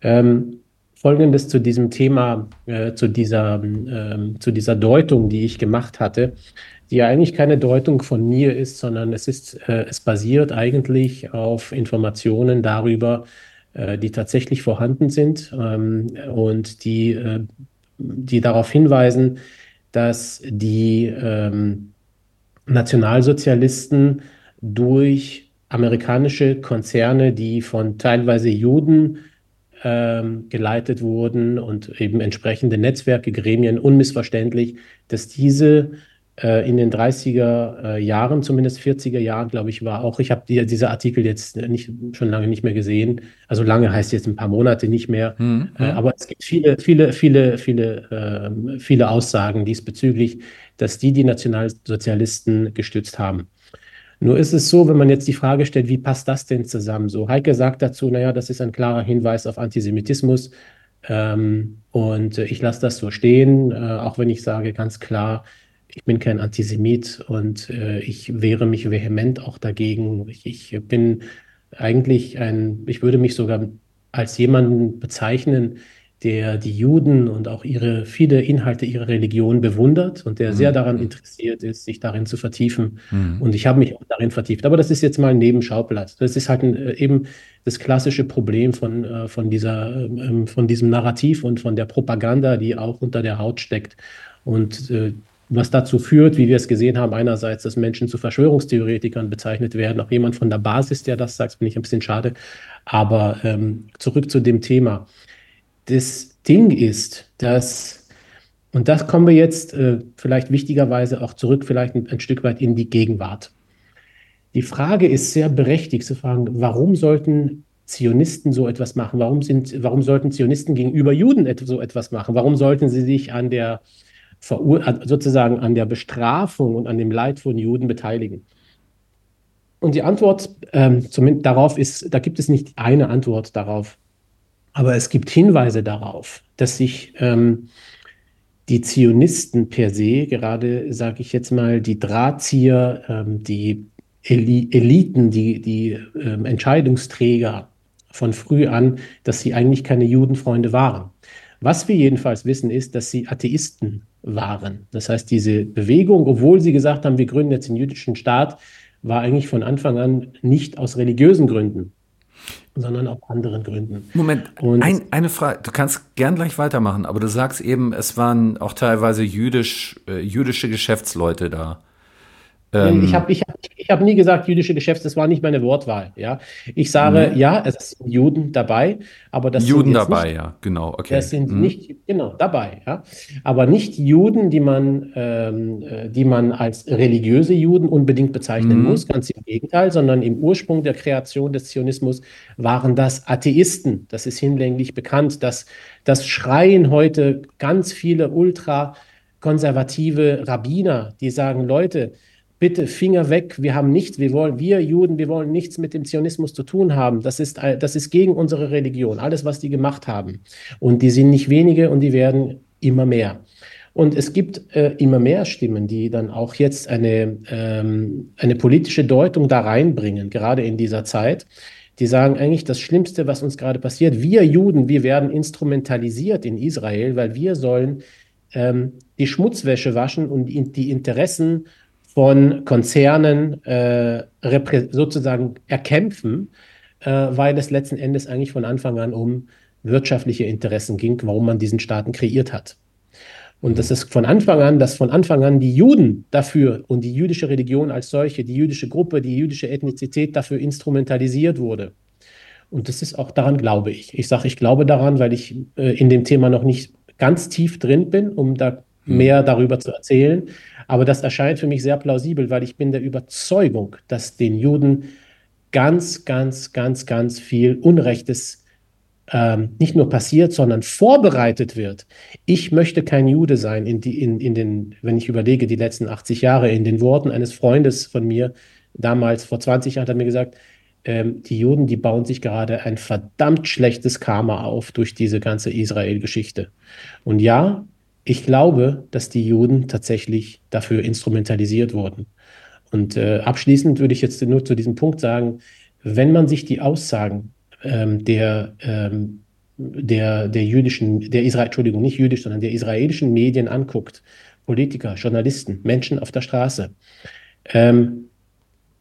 Ähm, Folgendes zu diesem Thema, äh, zu, dieser, ähm, zu dieser Deutung, die ich gemacht hatte, die ja eigentlich keine Deutung von mir ist, sondern es ist, äh, es basiert eigentlich auf Informationen darüber, die tatsächlich vorhanden sind ähm, und die, äh, die darauf hinweisen, dass die ähm, Nationalsozialisten durch amerikanische Konzerne, die von teilweise Juden ähm, geleitet wurden und eben entsprechende Netzwerke, Gremien, unmissverständlich, dass diese äh, in den 30er äh, Jahren, zumindest 40er Jahren, glaube ich, war auch, ich habe die, diese Artikel jetzt nicht, schon lange nicht mehr gesehen, also lange heißt jetzt ein paar Monate nicht mehr, mhm. äh, aber es gibt viele, viele, viele, viele, äh, viele Aussagen diesbezüglich, dass die die Nationalsozialisten gestützt haben. Nur ist es so, wenn man jetzt die Frage stellt, wie passt das denn zusammen? So, Heike sagt dazu, naja, das ist ein klarer Hinweis auf Antisemitismus. Ähm, und äh, ich lasse das so stehen, äh, auch wenn ich sage ganz klar, ich bin kein Antisemit und äh, ich wehre mich vehement auch dagegen. Ich, ich bin eigentlich ein, ich würde mich sogar als jemanden bezeichnen, der die Juden und auch ihre viele Inhalte ihrer Religion bewundert und der mhm. sehr daran interessiert ist, sich darin zu vertiefen. Mhm. Und ich habe mich auch darin vertieft. Aber das ist jetzt mal ein Nebenschauplatz. Das ist halt ein, äh, eben das klassische Problem von, äh, von, dieser, ähm, von diesem Narrativ und von der Propaganda, die auch unter der Haut steckt. Und äh, was dazu führt, wie wir es gesehen haben, einerseits, dass Menschen zu Verschwörungstheoretikern bezeichnet werden, auch jemand von der Basis, der das sagt, finde ich ein bisschen schade. Aber ähm, zurück zu dem Thema. Das Ding ist, dass, und das kommen wir jetzt äh, vielleicht wichtigerweise auch zurück, vielleicht ein, ein Stück weit in die Gegenwart. Die Frage ist sehr berechtigt zu fragen, warum sollten Zionisten so etwas machen? Warum, sind, warum sollten Zionisten gegenüber Juden so etwas machen? Warum sollten sie sich an der sozusagen an der Bestrafung und an dem Leid von Juden beteiligen? Und die Antwort ähm, zumindest darauf ist, da gibt es nicht eine Antwort darauf, aber es gibt Hinweise darauf, dass sich ähm, die Zionisten per se, gerade sage ich jetzt mal, die Drahtzieher, ähm, die Eliten, die, die ähm, Entscheidungsträger von früh an, dass sie eigentlich keine Judenfreunde waren. Was wir jedenfalls wissen, ist, dass sie Atheisten waren. Das heißt, diese Bewegung, obwohl sie gesagt haben, wir gründen jetzt den jüdischen Staat, war eigentlich von Anfang an nicht aus religiösen Gründen, sondern aus anderen Gründen. Moment, ein, eine Frage, du kannst gern gleich weitermachen, aber du sagst eben, es waren auch teilweise jüdisch, äh, jüdische Geschäftsleute da. Ähm, ich habe ich hab, ich hab nie gesagt jüdische Geschäfte, das war nicht meine Wortwahl. Ja? Ich sage, mhm. ja, es sind Juden dabei, aber das Juden sind dabei, nicht, ja, genau. Okay. Das sind mhm. nicht, genau, dabei, ja. Aber nicht Juden, die man, ähm, äh, die man als religiöse Juden unbedingt bezeichnen mhm. muss, ganz im Gegenteil, sondern im Ursprung der Kreation des Zionismus waren das Atheisten. Das ist hinlänglich bekannt. dass das schreien heute ganz viele ultrakonservative Rabbiner, die sagen, Leute, bitte Finger weg, wir haben nichts, wir wollen, wir Juden, wir wollen nichts mit dem Zionismus zu tun haben. Das ist, das ist gegen unsere Religion, alles, was die gemacht haben. Und die sind nicht wenige und die werden immer mehr. Und es gibt äh, immer mehr Stimmen, die dann auch jetzt eine, ähm, eine politische Deutung da reinbringen, gerade in dieser Zeit. Die sagen eigentlich, das Schlimmste, was uns gerade passiert, wir Juden, wir werden instrumentalisiert in Israel, weil wir sollen ähm, die Schmutzwäsche waschen und die Interessen von Konzernen äh, sozusagen erkämpfen, äh, weil es letzten Endes eigentlich von Anfang an um wirtschaftliche Interessen ging, warum man diesen Staaten kreiert hat. Und das ist von Anfang an, dass von Anfang an die Juden dafür und die jüdische Religion als solche, die jüdische Gruppe, die jüdische Ethnizität dafür instrumentalisiert wurde. Und das ist auch daran glaube ich. Ich sage, ich glaube daran, weil ich äh, in dem Thema noch nicht ganz tief drin bin, um da. Mehr darüber zu erzählen. Aber das erscheint für mich sehr plausibel, weil ich bin der Überzeugung, dass den Juden ganz, ganz, ganz, ganz viel Unrechtes ähm, nicht nur passiert, sondern vorbereitet wird. Ich möchte kein Jude sein, in, die, in, in den, wenn ich überlege, die letzten 80 Jahre, in den Worten eines Freundes von mir, damals vor 20 Jahren, hat er mir gesagt, ähm, die Juden, die bauen sich gerade ein verdammt schlechtes Karma auf durch diese ganze Israel-Geschichte. Und ja, ich glaube, dass die Juden tatsächlich dafür instrumentalisiert wurden. Und äh, abschließend würde ich jetzt nur zu diesem Punkt sagen, wenn man sich die Aussagen ähm, der, ähm, der, der jüdischen, der Israel, Entschuldigung, nicht jüdisch, sondern der israelischen Medien anguckt, Politiker, Journalisten, Menschen auf der Straße, ähm,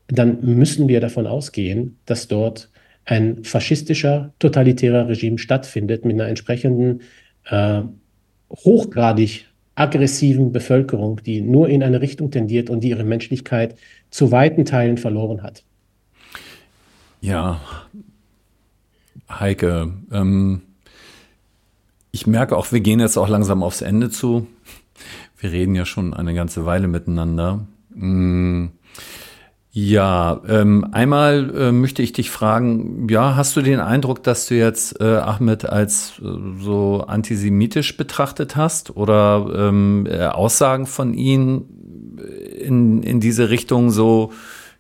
dann müssen wir davon ausgehen, dass dort ein faschistischer, totalitärer Regime stattfindet mit einer entsprechenden äh, hochgradig aggressiven Bevölkerung, die nur in eine Richtung tendiert und die ihre Menschlichkeit zu weiten Teilen verloren hat. Ja, Heike, ähm, ich merke auch, wir gehen jetzt auch langsam aufs Ende zu. Wir reden ja schon eine ganze Weile miteinander. Hm. Ja, ähm, einmal äh, möchte ich dich fragen, ja, hast du den Eindruck, dass du jetzt äh, Ahmed als äh, so antisemitisch betrachtet hast oder ähm, äh, Aussagen von ihm in, in diese Richtung so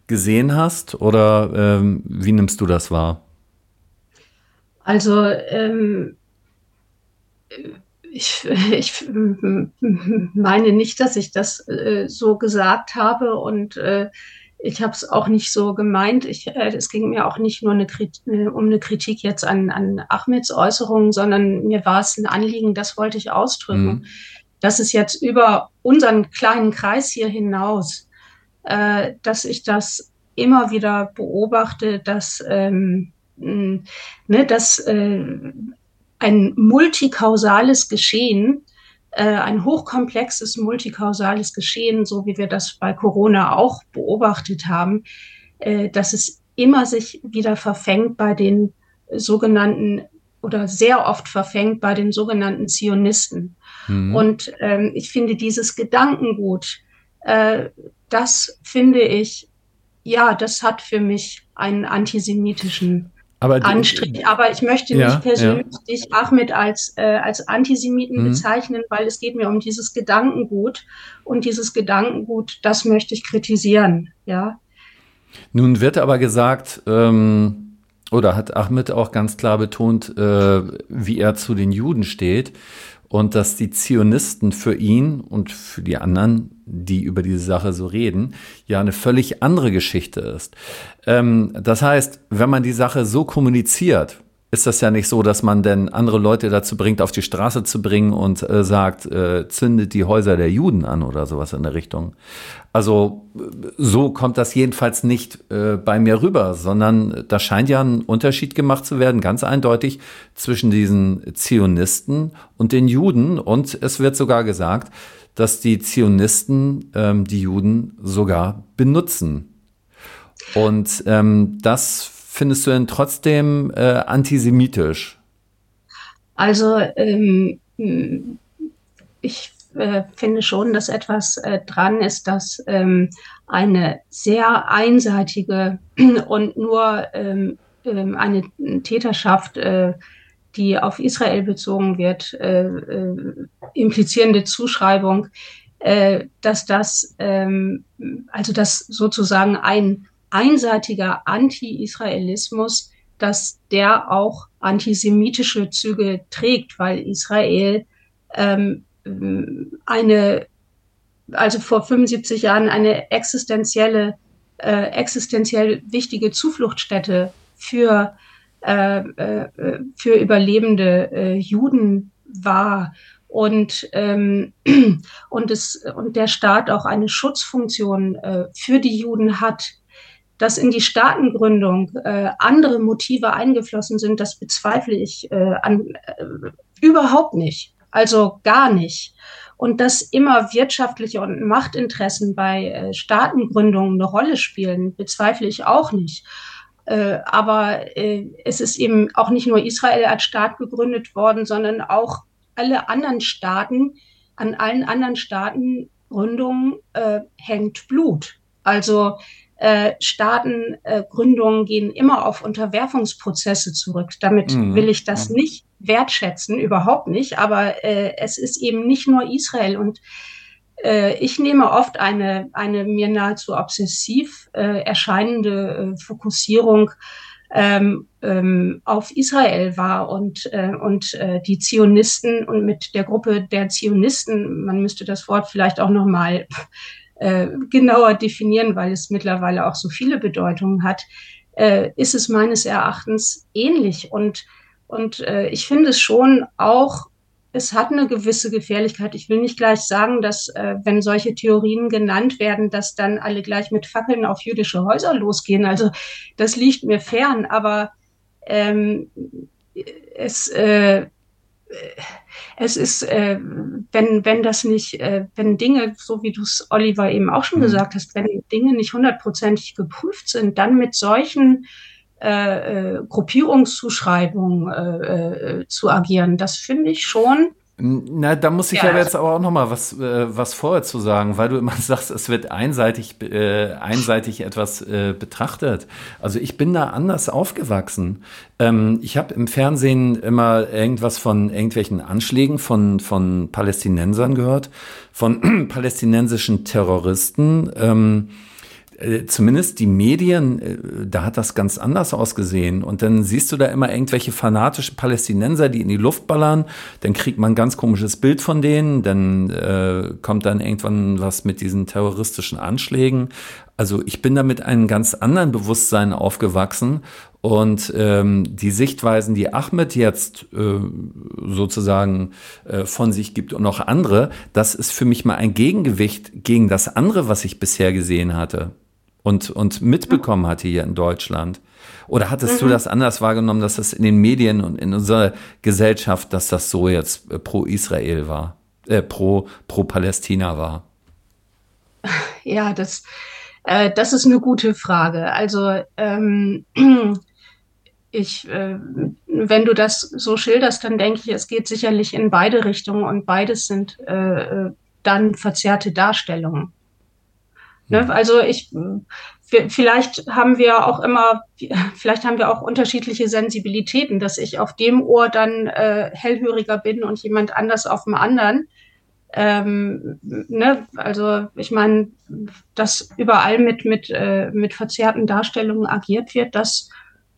gesehen hast oder ähm, wie nimmst du das wahr? Also ähm, ich, ich meine nicht, dass ich das äh, so gesagt habe und äh, ich habe es auch nicht so gemeint. Ich, äh, es ging mir auch nicht nur eine äh, um eine Kritik jetzt an, an Ahmeds Äußerungen, sondern mir war es ein Anliegen, das wollte ich ausdrücken. Mhm. Das ist jetzt über unseren kleinen Kreis hier hinaus, äh, dass ich das immer wieder beobachte, dass, ähm, ne, dass äh, ein multikausales Geschehen ein hochkomplexes, multikausales Geschehen, so wie wir das bei Corona auch beobachtet haben, äh, dass es immer sich wieder verfängt bei den sogenannten oder sehr oft verfängt bei den sogenannten Zionisten. Mhm. Und ähm, ich finde dieses Gedankengut, äh, das finde ich, ja, das hat für mich einen antisemitischen aber die, Anstrich. Aber ich möchte ja, nicht persönlich ja. dich, Ahmed, als, äh, als Antisemiten mhm. bezeichnen, weil es geht mir um dieses Gedankengut. Und dieses Gedankengut, das möchte ich kritisieren, ja. Nun wird aber gesagt, ähm, oder hat Ahmed auch ganz klar betont, äh, wie er zu den Juden steht und dass die Zionisten für ihn und für die anderen, die über diese Sache so reden, ja eine völlig andere Geschichte ist. Ähm, das heißt, wenn man die Sache so kommuniziert, ist das ja nicht so, dass man denn andere Leute dazu bringt, auf die Straße zu bringen und äh, sagt, äh, zündet die Häuser der Juden an oder sowas in der Richtung. Also so kommt das jedenfalls nicht äh, bei mir rüber, sondern da scheint ja ein Unterschied gemacht zu werden, ganz eindeutig zwischen diesen Zionisten und den Juden. Und es wird sogar gesagt, dass die Zionisten ähm, die Juden sogar benutzen. Und ähm, das findest du denn trotzdem äh, antisemitisch? Also ähm, ich äh, finde schon, dass etwas äh, dran ist, dass ähm, eine sehr einseitige und nur ähm, ähm eine Täterschaft, äh, die auf Israel bezogen wird, äh, äh, implizierende Zuschreibung, dass das, ähm, also dass sozusagen ein einseitiger Anti-Israelismus, dass der auch antisemitische Züge trägt, weil Israel ähm, eine, also vor 75 Jahren eine existenzielle, äh, existenziell wichtige Zufluchtsstätte für, äh, äh, für überlebende äh, Juden war und, ähm, und, es, und der Staat auch eine Schutzfunktion äh, für die Juden hat dass in die Staatengründung äh, andere Motive eingeflossen sind, das bezweifle ich äh, an, äh, überhaupt nicht. Also gar nicht. Und dass immer wirtschaftliche und Machtinteressen bei äh, Staatengründungen eine Rolle spielen, bezweifle ich auch nicht. Äh, aber äh, es ist eben auch nicht nur Israel als Staat gegründet worden, sondern auch alle anderen Staaten, an allen anderen Staatengründungen äh, hängt Blut. Also äh, Staatengründungen äh, gehen immer auf Unterwerfungsprozesse zurück. Damit mhm. will ich das mhm. nicht wertschätzen, überhaupt nicht. Aber äh, es ist eben nicht nur Israel. Und ich nehme oft eine, eine mir nahezu obsessiv äh, erscheinende äh, Fokussierung ähm, ähm, auf Israel wahr und, äh, und äh, die Zionisten und mit der Gruppe der Zionisten, man müsste das Wort vielleicht auch nochmal äh, genauer definieren, weil es mittlerweile auch so viele Bedeutungen hat, äh, ist es meines Erachtens ähnlich. Und, und äh, ich finde es schon auch, es hat eine gewisse Gefährlichkeit. Ich will nicht gleich sagen, dass äh, wenn solche Theorien genannt werden, dass dann alle gleich mit Fackeln auf jüdische Häuser losgehen. Also das liegt mir fern, aber ähm, es äh, es ist, äh, wenn, wenn das nicht, äh, wenn Dinge, so wie du es, Oliver, eben auch schon mhm. gesagt hast, wenn Dinge nicht hundertprozentig geprüft sind, dann mit solchen äh, äh, Gruppierungszuschreibungen äh, äh, zu agieren, das finde ich schon na, da muss ich ja, ja jetzt aber auch noch mal was, äh, was vorher zu sagen, weil du immer sagst, es wird einseitig, äh, einseitig etwas äh, betrachtet. Also ich bin da anders aufgewachsen. Ähm, ich habe im Fernsehen immer irgendwas von irgendwelchen Anschlägen von, von Palästinensern gehört, von palästinensischen Terroristen. Ähm, äh, zumindest die Medien, äh, da hat das ganz anders ausgesehen. Und dann siehst du da immer irgendwelche fanatischen Palästinenser, die in die Luft ballern. Dann kriegt man ein ganz komisches Bild von denen. Dann äh, kommt dann irgendwann was mit diesen terroristischen Anschlägen. Also ich bin da mit einem ganz anderen Bewusstsein aufgewachsen. Und ähm, die Sichtweisen, die Ahmed jetzt äh, sozusagen äh, von sich gibt und noch andere, das ist für mich mal ein Gegengewicht gegen das andere, was ich bisher gesehen hatte und, und mitbekommen hatte hier in Deutschland? Oder hattest mhm. du das anders wahrgenommen, dass das in den Medien und in unserer Gesellschaft, dass das so jetzt äh, pro Israel war? äh, pro, pro Palästina war? Ja, das, äh, das ist eine gute Frage. Also ähm, ich, äh, wenn du das so schilderst, dann denke ich, es geht sicherlich in beide Richtungen und beides sind äh, dann verzerrte Darstellungen. Ne? Hm. Also ich, vielleicht haben wir auch immer, vielleicht haben wir auch unterschiedliche Sensibilitäten, dass ich auf dem Ohr dann äh, hellhöriger bin und jemand anders auf dem anderen. Ähm, ne? Also ich meine, dass überall mit, mit, äh, mit verzerrten Darstellungen agiert wird, das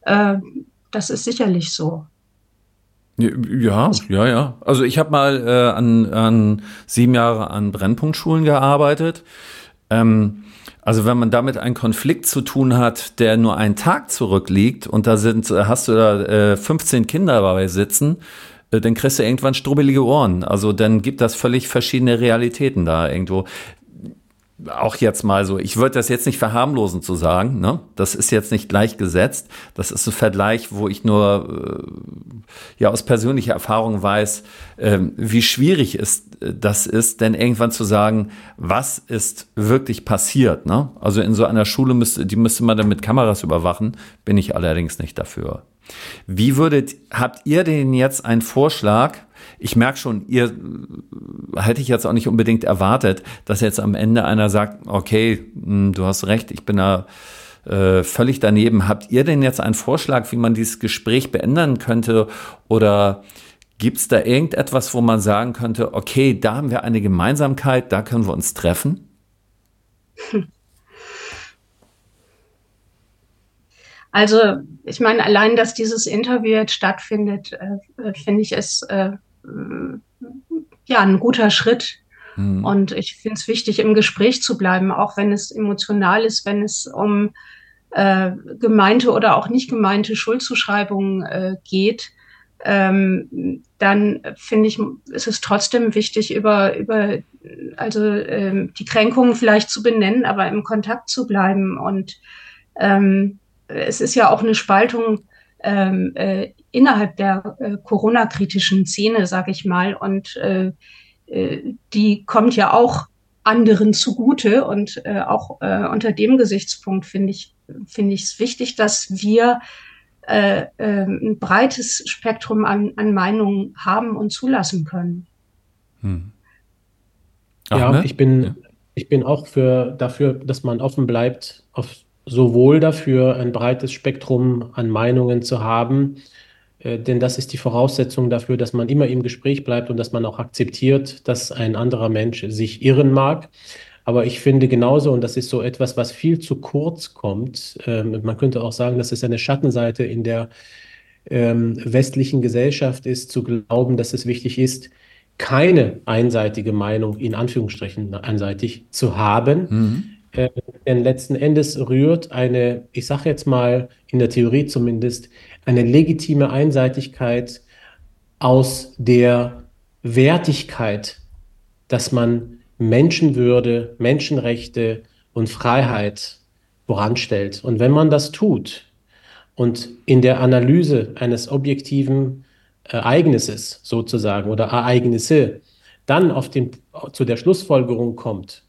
äh, das ist sicherlich so. Ja, ja, ja. Also ich habe mal äh, an, an sieben Jahre an Brennpunktschulen gearbeitet. Ähm, also wenn man damit einen Konflikt zu tun hat, der nur einen Tag zurückliegt und da sind, hast du da äh, 15 Kinder dabei sitzen, äh, dann kriegst du irgendwann strubbelige Ohren. Also dann gibt das völlig verschiedene Realitäten da irgendwo auch jetzt mal so, ich würde das jetzt nicht verharmlosen zu sagen, ne? Das ist jetzt nicht gleichgesetzt. Das ist ein Vergleich, wo ich nur äh, ja aus persönlicher Erfahrung weiß, äh, wie schwierig ist äh, das ist, denn irgendwann zu sagen, was ist wirklich passiert, ne? Also in so einer Schule müsste, die müsste man dann mit Kameras überwachen, bin ich allerdings nicht dafür. Wie würdet, habt ihr denn jetzt einen Vorschlag, ich merke schon, ihr hätte ich jetzt auch nicht unbedingt erwartet, dass jetzt am Ende einer sagt, okay, hm, du hast recht, ich bin da äh, völlig daneben. Habt ihr denn jetzt einen Vorschlag, wie man dieses Gespräch beenden könnte? Oder gibt es da irgendetwas, wo man sagen könnte, okay, da haben wir eine Gemeinsamkeit, da können wir uns treffen? Also, ich meine, allein, dass dieses Interview jetzt stattfindet, äh, finde ich es äh, ja, ein guter Schritt. Mhm. Und ich finde es wichtig, im Gespräch zu bleiben, auch wenn es emotional ist, wenn es um äh, gemeinte oder auch nicht gemeinte Schuldzuschreibungen äh, geht. Ähm, dann finde ich, ist es trotzdem wichtig, über, über also ähm, die Kränkungen vielleicht zu benennen, aber im Kontakt zu bleiben. Und ähm, es ist ja auch eine Spaltung ähm, äh, innerhalb der äh, Corona-kritischen Szene, sage ich mal. Und äh, äh, die kommt ja auch anderen zugute. Und äh, auch äh, unter dem Gesichtspunkt finde ich finde ich es wichtig, dass wir äh, äh, ein breites Spektrum an, an Meinungen haben und zulassen können. Hm. ja, ne? ich bin, ja. ich bin auch für, dafür, dass man offen bleibt, auf, sowohl dafür, ein breites Spektrum an Meinungen zu haben, äh, denn das ist die Voraussetzung dafür, dass man immer im Gespräch bleibt und dass man auch akzeptiert, dass ein anderer Mensch sich irren mag. Aber ich finde genauso, und das ist so etwas, was viel zu kurz kommt, ähm, man könnte auch sagen, dass es eine Schattenseite in der ähm, westlichen Gesellschaft ist, zu glauben, dass es wichtig ist, keine einseitige Meinung in Anführungsstrichen einseitig zu haben. Mhm. Äh, denn letzten Endes rührt eine, ich sage jetzt mal in der Theorie zumindest, eine legitime Einseitigkeit aus der Wertigkeit, dass man Menschenwürde, Menschenrechte und Freiheit voranstellt. Und wenn man das tut und in der Analyse eines objektiven Ereignisses sozusagen oder Ereignisse dann auf den, zu der Schlussfolgerung kommt,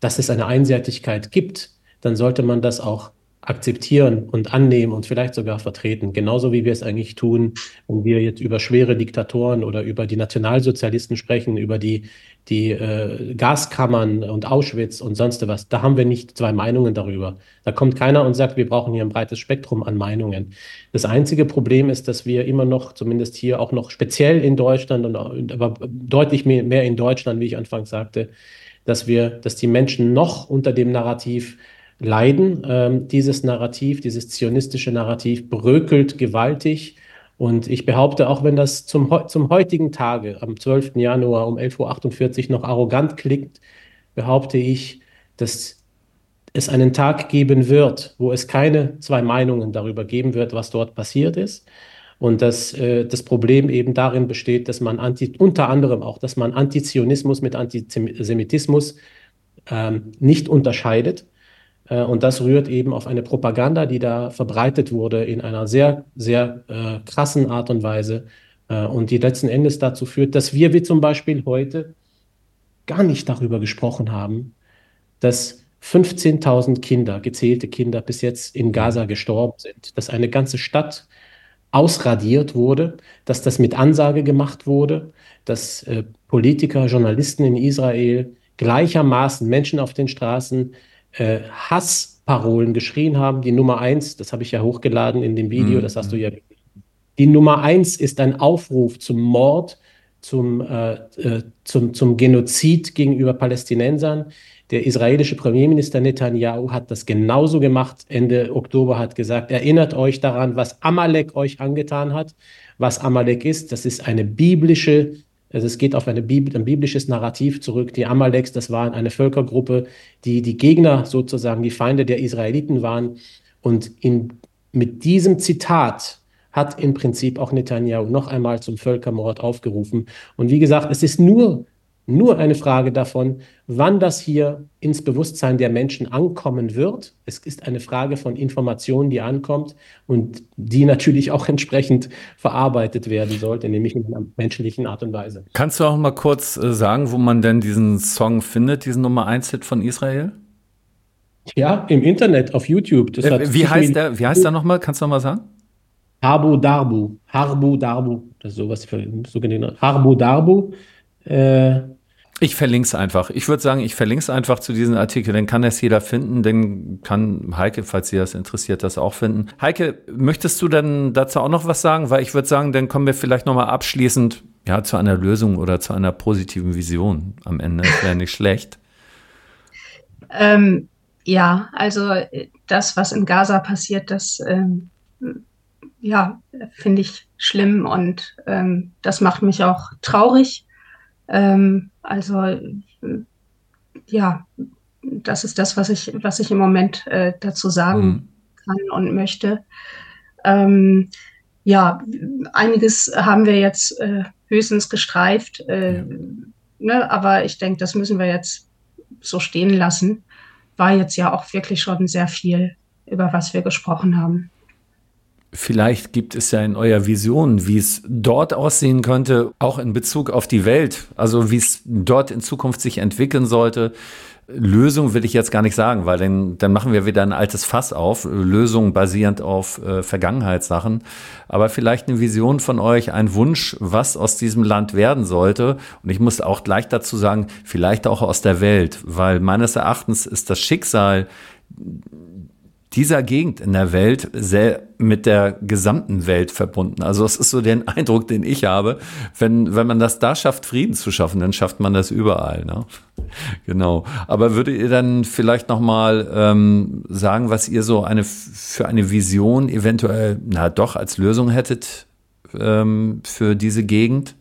dass es eine Einseitigkeit gibt, dann sollte man das auch akzeptieren und annehmen und vielleicht sogar vertreten. Genauso wie wir es eigentlich tun, wenn wir jetzt über schwere Diktatoren oder über die Nationalsozialisten sprechen, über die, die äh, Gaskammern und Auschwitz und sonst was. Da haben wir nicht zwei Meinungen darüber. Da kommt keiner und sagt, wir brauchen hier ein breites Spektrum an Meinungen. Das einzige Problem ist, dass wir immer noch, zumindest hier auch noch speziell in Deutschland und aber deutlich mehr, mehr in Deutschland, wie ich anfangs sagte, dass wir, dass die Menschen noch unter dem Narrativ leiden. Ähm, dieses Narrativ, dieses zionistische Narrativ bröckelt gewaltig. Und ich behaupte, auch wenn das zum, zum heutigen Tage, am 12. Januar um 11.48 Uhr noch arrogant klingt, behaupte ich, dass es einen Tag geben wird, wo es keine zwei Meinungen darüber geben wird, was dort passiert ist. Und dass äh, das Problem eben darin besteht, dass man anti, unter anderem auch, dass man Antizionismus mit Antisemitismus ähm, nicht unterscheidet. Äh, und das rührt eben auf eine Propaganda, die da verbreitet wurde in einer sehr, sehr äh, krassen Art und Weise Äh, und die letzten Endes dazu führt, dass wir, wie zum Beispiel heute, gar nicht darüber gesprochen haben, dass 15.000 Kinder, gezählte Kinder bis jetzt in Gaza gestorben sind, dass eine ganze Stadt ausradiert wurde, dass das mit Ansage gemacht wurde, dass äh, Politiker, Journalisten in Israel gleichermaßen Menschen auf den Straßen äh, Hassparolen geschrien haben. Die Nummer eins, das habe ich ja hochgeladen in dem Video, mhm. das hast du ja. Die Nummer eins ist ein Aufruf zum Mord, zum, äh, äh zum, zum Genozid gegenüber Palästinensern. Der israelische Premierminister Netanyahu hat das genauso gemacht. Ende Oktober hat gesagt, erinnert euch daran, was Amalek euch angetan hat. Was Amalek ist, das ist eine biblische, also es geht auf Bibel, ein biblisches Narrativ zurück. Die Amaleks, das waren eine Völkergruppe, die die Gegner sozusagen, die Feinde der Israeliten waren. Und in, mit diesem Zitat hat im Prinzip auch Netanyahu noch einmal zum Völkermord aufgerufen. Und wie gesagt, es ist nur nur eine Frage davon, wann das hier ins Bewusstsein der Menschen ankommen wird. Es ist eine Frage von Informationen, die ankommt und die natürlich auch entsprechend verarbeitet werden sollte, nämlich in einer menschlichen Art und Weise. Kannst du auch mal kurz äh, sagen, wo man denn diesen Song findet, diesen Nummer 1 Hit von Israel? Ja, im Internet, auf YouTube. Äh, wie, heißt der, wie heißt der nochmal? Kannst du nochmal sagen? Harbu Darbu. Harbu Darbu. Das ist sowas für so genannt. Harbu Darbu. Äh, ich verlinke es einfach. Ich würde sagen, ich verlinke es einfach zu diesem Artikel. Dann kann das jeder finden. Dann kann Heike, falls Sie das interessiert, das auch finden. Heike, möchtest du denn dazu auch noch was sagen? Weil ich würde sagen, dann kommen wir vielleicht nochmal abschließend ja, zu einer Lösung oder zu einer positiven Vision am Ende. Das wäre nicht schlecht. Ähm, ja, also das, was in Gaza passiert, das ähm, ja, finde ich schlimm und ähm, das macht mich auch traurig. Ähm, also ja, das ist das, was ich, was ich im Moment äh, dazu sagen mhm. kann und möchte. Ähm, ja, einiges haben wir jetzt äh, höchstens gestreift, äh, ne, aber ich denke, das müssen wir jetzt so stehen lassen. War jetzt ja auch wirklich schon sehr viel, über was wir gesprochen haben. Vielleicht gibt es ja in eurer Vision, wie es dort aussehen könnte, auch in Bezug auf die Welt, also wie es dort in Zukunft sich entwickeln sollte. Lösung will ich jetzt gar nicht sagen, weil dann, dann machen wir wieder ein altes Fass auf, Lösung basierend auf äh, Vergangenheitssachen. Aber vielleicht eine Vision von euch, ein Wunsch, was aus diesem Land werden sollte. Und ich muss auch gleich dazu sagen, vielleicht auch aus der Welt, weil meines Erachtens ist das Schicksal dieser Gegend in der Welt sehr mit der gesamten Welt verbunden. Also es ist so der Eindruck, den ich habe. Wenn, wenn man das da schafft, Frieden zu schaffen, dann schafft man das überall. Ne? Genau. Aber würdet ihr dann vielleicht nochmal ähm, sagen, was ihr so eine für eine Vision eventuell, na doch, als Lösung hättet ähm, für diese Gegend?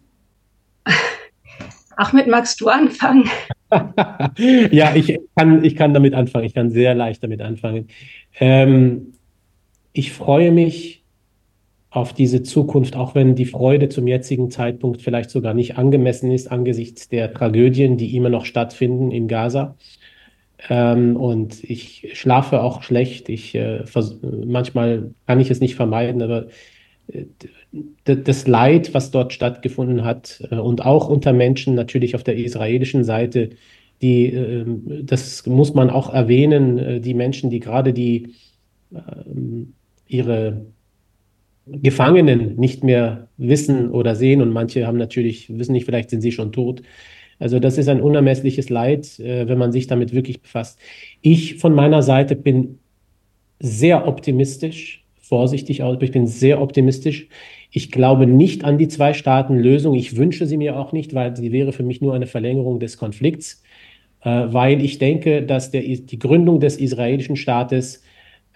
Ahmed, magst du anfangen? ja, ich kann, ich kann damit anfangen. Ich kann sehr leicht damit anfangen. Ähm, ich freue mich auf diese Zukunft, auch wenn die Freude zum jetzigen Zeitpunkt vielleicht sogar nicht angemessen ist angesichts der Tragödien, die immer noch stattfinden in Gaza. Ähm, und ich schlafe auch schlecht. Ich, äh, manchmal kann ich es nicht vermeiden, aber äh, das Leid, was dort stattgefunden hat äh, und auch unter Menschen natürlich auf der israelischen Seite, die, ähm, das muss man auch erwähnen, äh, die Menschen, die gerade die ähm, ihre Gefangenen nicht mehr wissen oder sehen und manche haben natürlich, wissen nicht, vielleicht sind sie schon tot. Also das ist ein unermessliches Leid, äh, wenn man sich damit wirklich befasst. Ich von meiner Seite bin sehr optimistisch, vorsichtig, aber ich bin sehr optimistisch. Ich glaube nicht an die Zwei-Staaten-Lösung. Ich wünsche sie mir auch nicht, weil sie wäre für mich nur eine Verlängerung des Konflikts. Äh, weil ich denke, dass der, die Gründung des israelischen Staates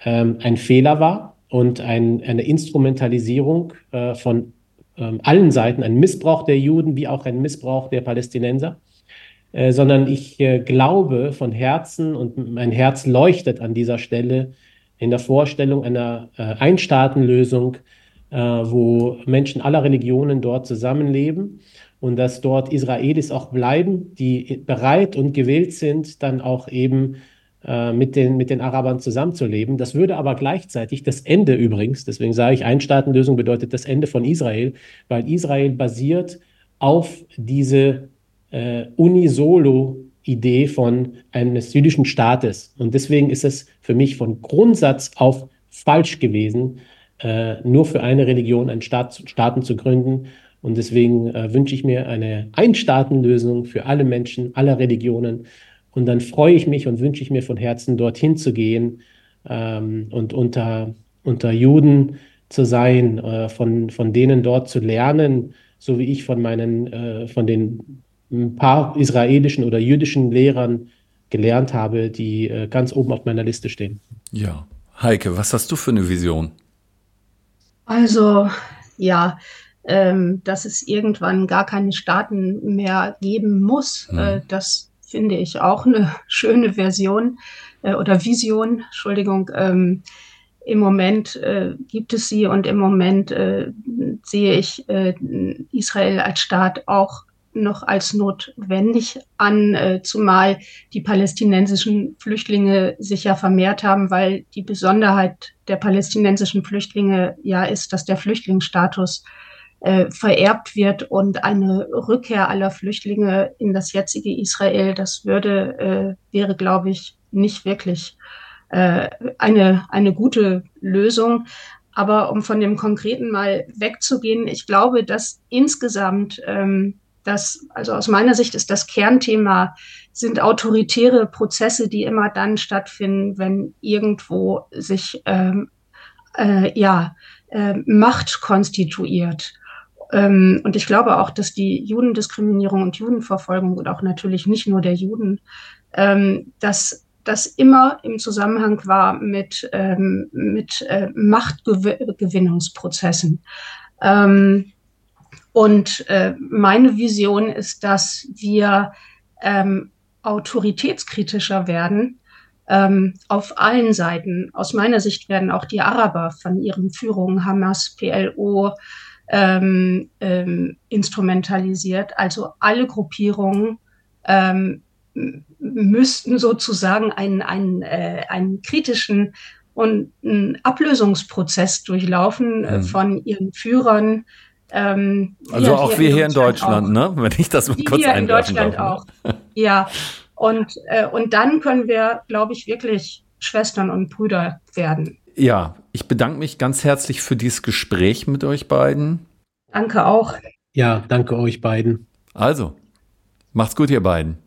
ähm, ein Fehler war und ein, eine Instrumentalisierung äh, von ähm, allen Seiten, ein Missbrauch der Juden wie auch ein Missbrauch der Palästinenser. Äh, sondern ich äh, glaube von Herzen und mein Herz leuchtet an dieser Stelle in der Vorstellung einer äh, Einstaatenlösung, wo Menschen aller Religionen dort zusammenleben und dass dort Israelis auch bleiben, die bereit und gewillt sind, dann auch eben äh, mit, den, mit den Arabern zusammenzuleben. Das würde aber gleichzeitig das Ende übrigens, deswegen sage ich, Einstaatenlösung bedeutet das Ende von Israel, weil Israel basiert auf diese äh, Unisolo-Idee von eines jüdischen Staates. Und deswegen ist es für mich von Grundsatz auf falsch gewesen, äh, nur für eine Religion einen Staat, Staaten zu gründen. Und deswegen äh, wünsche ich mir eine Einstaatenlösung für alle Menschen, aller Religionen. Und dann freue ich mich und wünsche ich mir von Herzen, dorthin zu gehen ähm, und unter, unter Juden zu sein, äh, von, von denen dort zu lernen, so wie ich von meinen, äh, von den paar israelischen oder jüdischen Lehrern gelernt habe, die äh, ganz oben auf meiner Liste stehen. Ja. Heike, was hast du für eine Vision? Also, ja, ähm, dass es irgendwann gar keine Staaten mehr geben muss, mhm. äh, das finde ich auch eine schöne Version äh, oder Vision, Entschuldigung. Ähm, Im Moment äh, gibt es sie und im Moment äh, sehe ich äh, Israel als Staat auch noch als notwendig an, äh, zumal die palästinensischen Flüchtlinge sich ja vermehrt haben, weil die Besonderheit der palästinensischen Flüchtlinge ja ist, dass der Flüchtlingsstatus äh, vererbt wird und eine Rückkehr aller Flüchtlinge in das jetzige Israel, das würde, äh, wäre, glaube ich, nicht wirklich äh, eine, eine gute Lösung. Aber um von dem Konkreten mal wegzugehen, ich glaube, dass insgesamt ähm, das, also aus meiner Sicht ist das Kernthema, sind autoritäre Prozesse, die immer dann stattfinden, wenn irgendwo sich ähm, äh, ja, äh, Macht konstituiert. Ähm, und ich glaube auch, dass die Judendiskriminierung und Judenverfolgung und auch natürlich nicht nur der Juden, ähm, dass das immer im Zusammenhang war mit, ähm, mit äh, Machtgewinnungsprozessen. Ähm, und äh, meine Vision ist, dass wir ähm, autoritätskritischer werden ähm, auf allen Seiten. Aus meiner Sicht werden auch die Araber von ihren Führungen Hamas, PLO ähm, ähm, instrumentalisiert. Also alle Gruppierungen ähm, müssten sozusagen einen, einen, äh, einen kritischen und einen Ablösungsprozess durchlaufen äh, mhm. von ihren Führern, ähm, also auch wir hier in Deutschland, Deutschland ne? Wenn ich das mal kurz hier in Deutschland darf, ne? auch. Ja. Und, äh, und dann können wir, glaube ich, wirklich Schwestern und Brüder werden. Ja, ich bedanke mich ganz herzlich für dieses Gespräch mit euch beiden. Danke auch. Ja, danke euch beiden. Also, macht's gut, ihr beiden.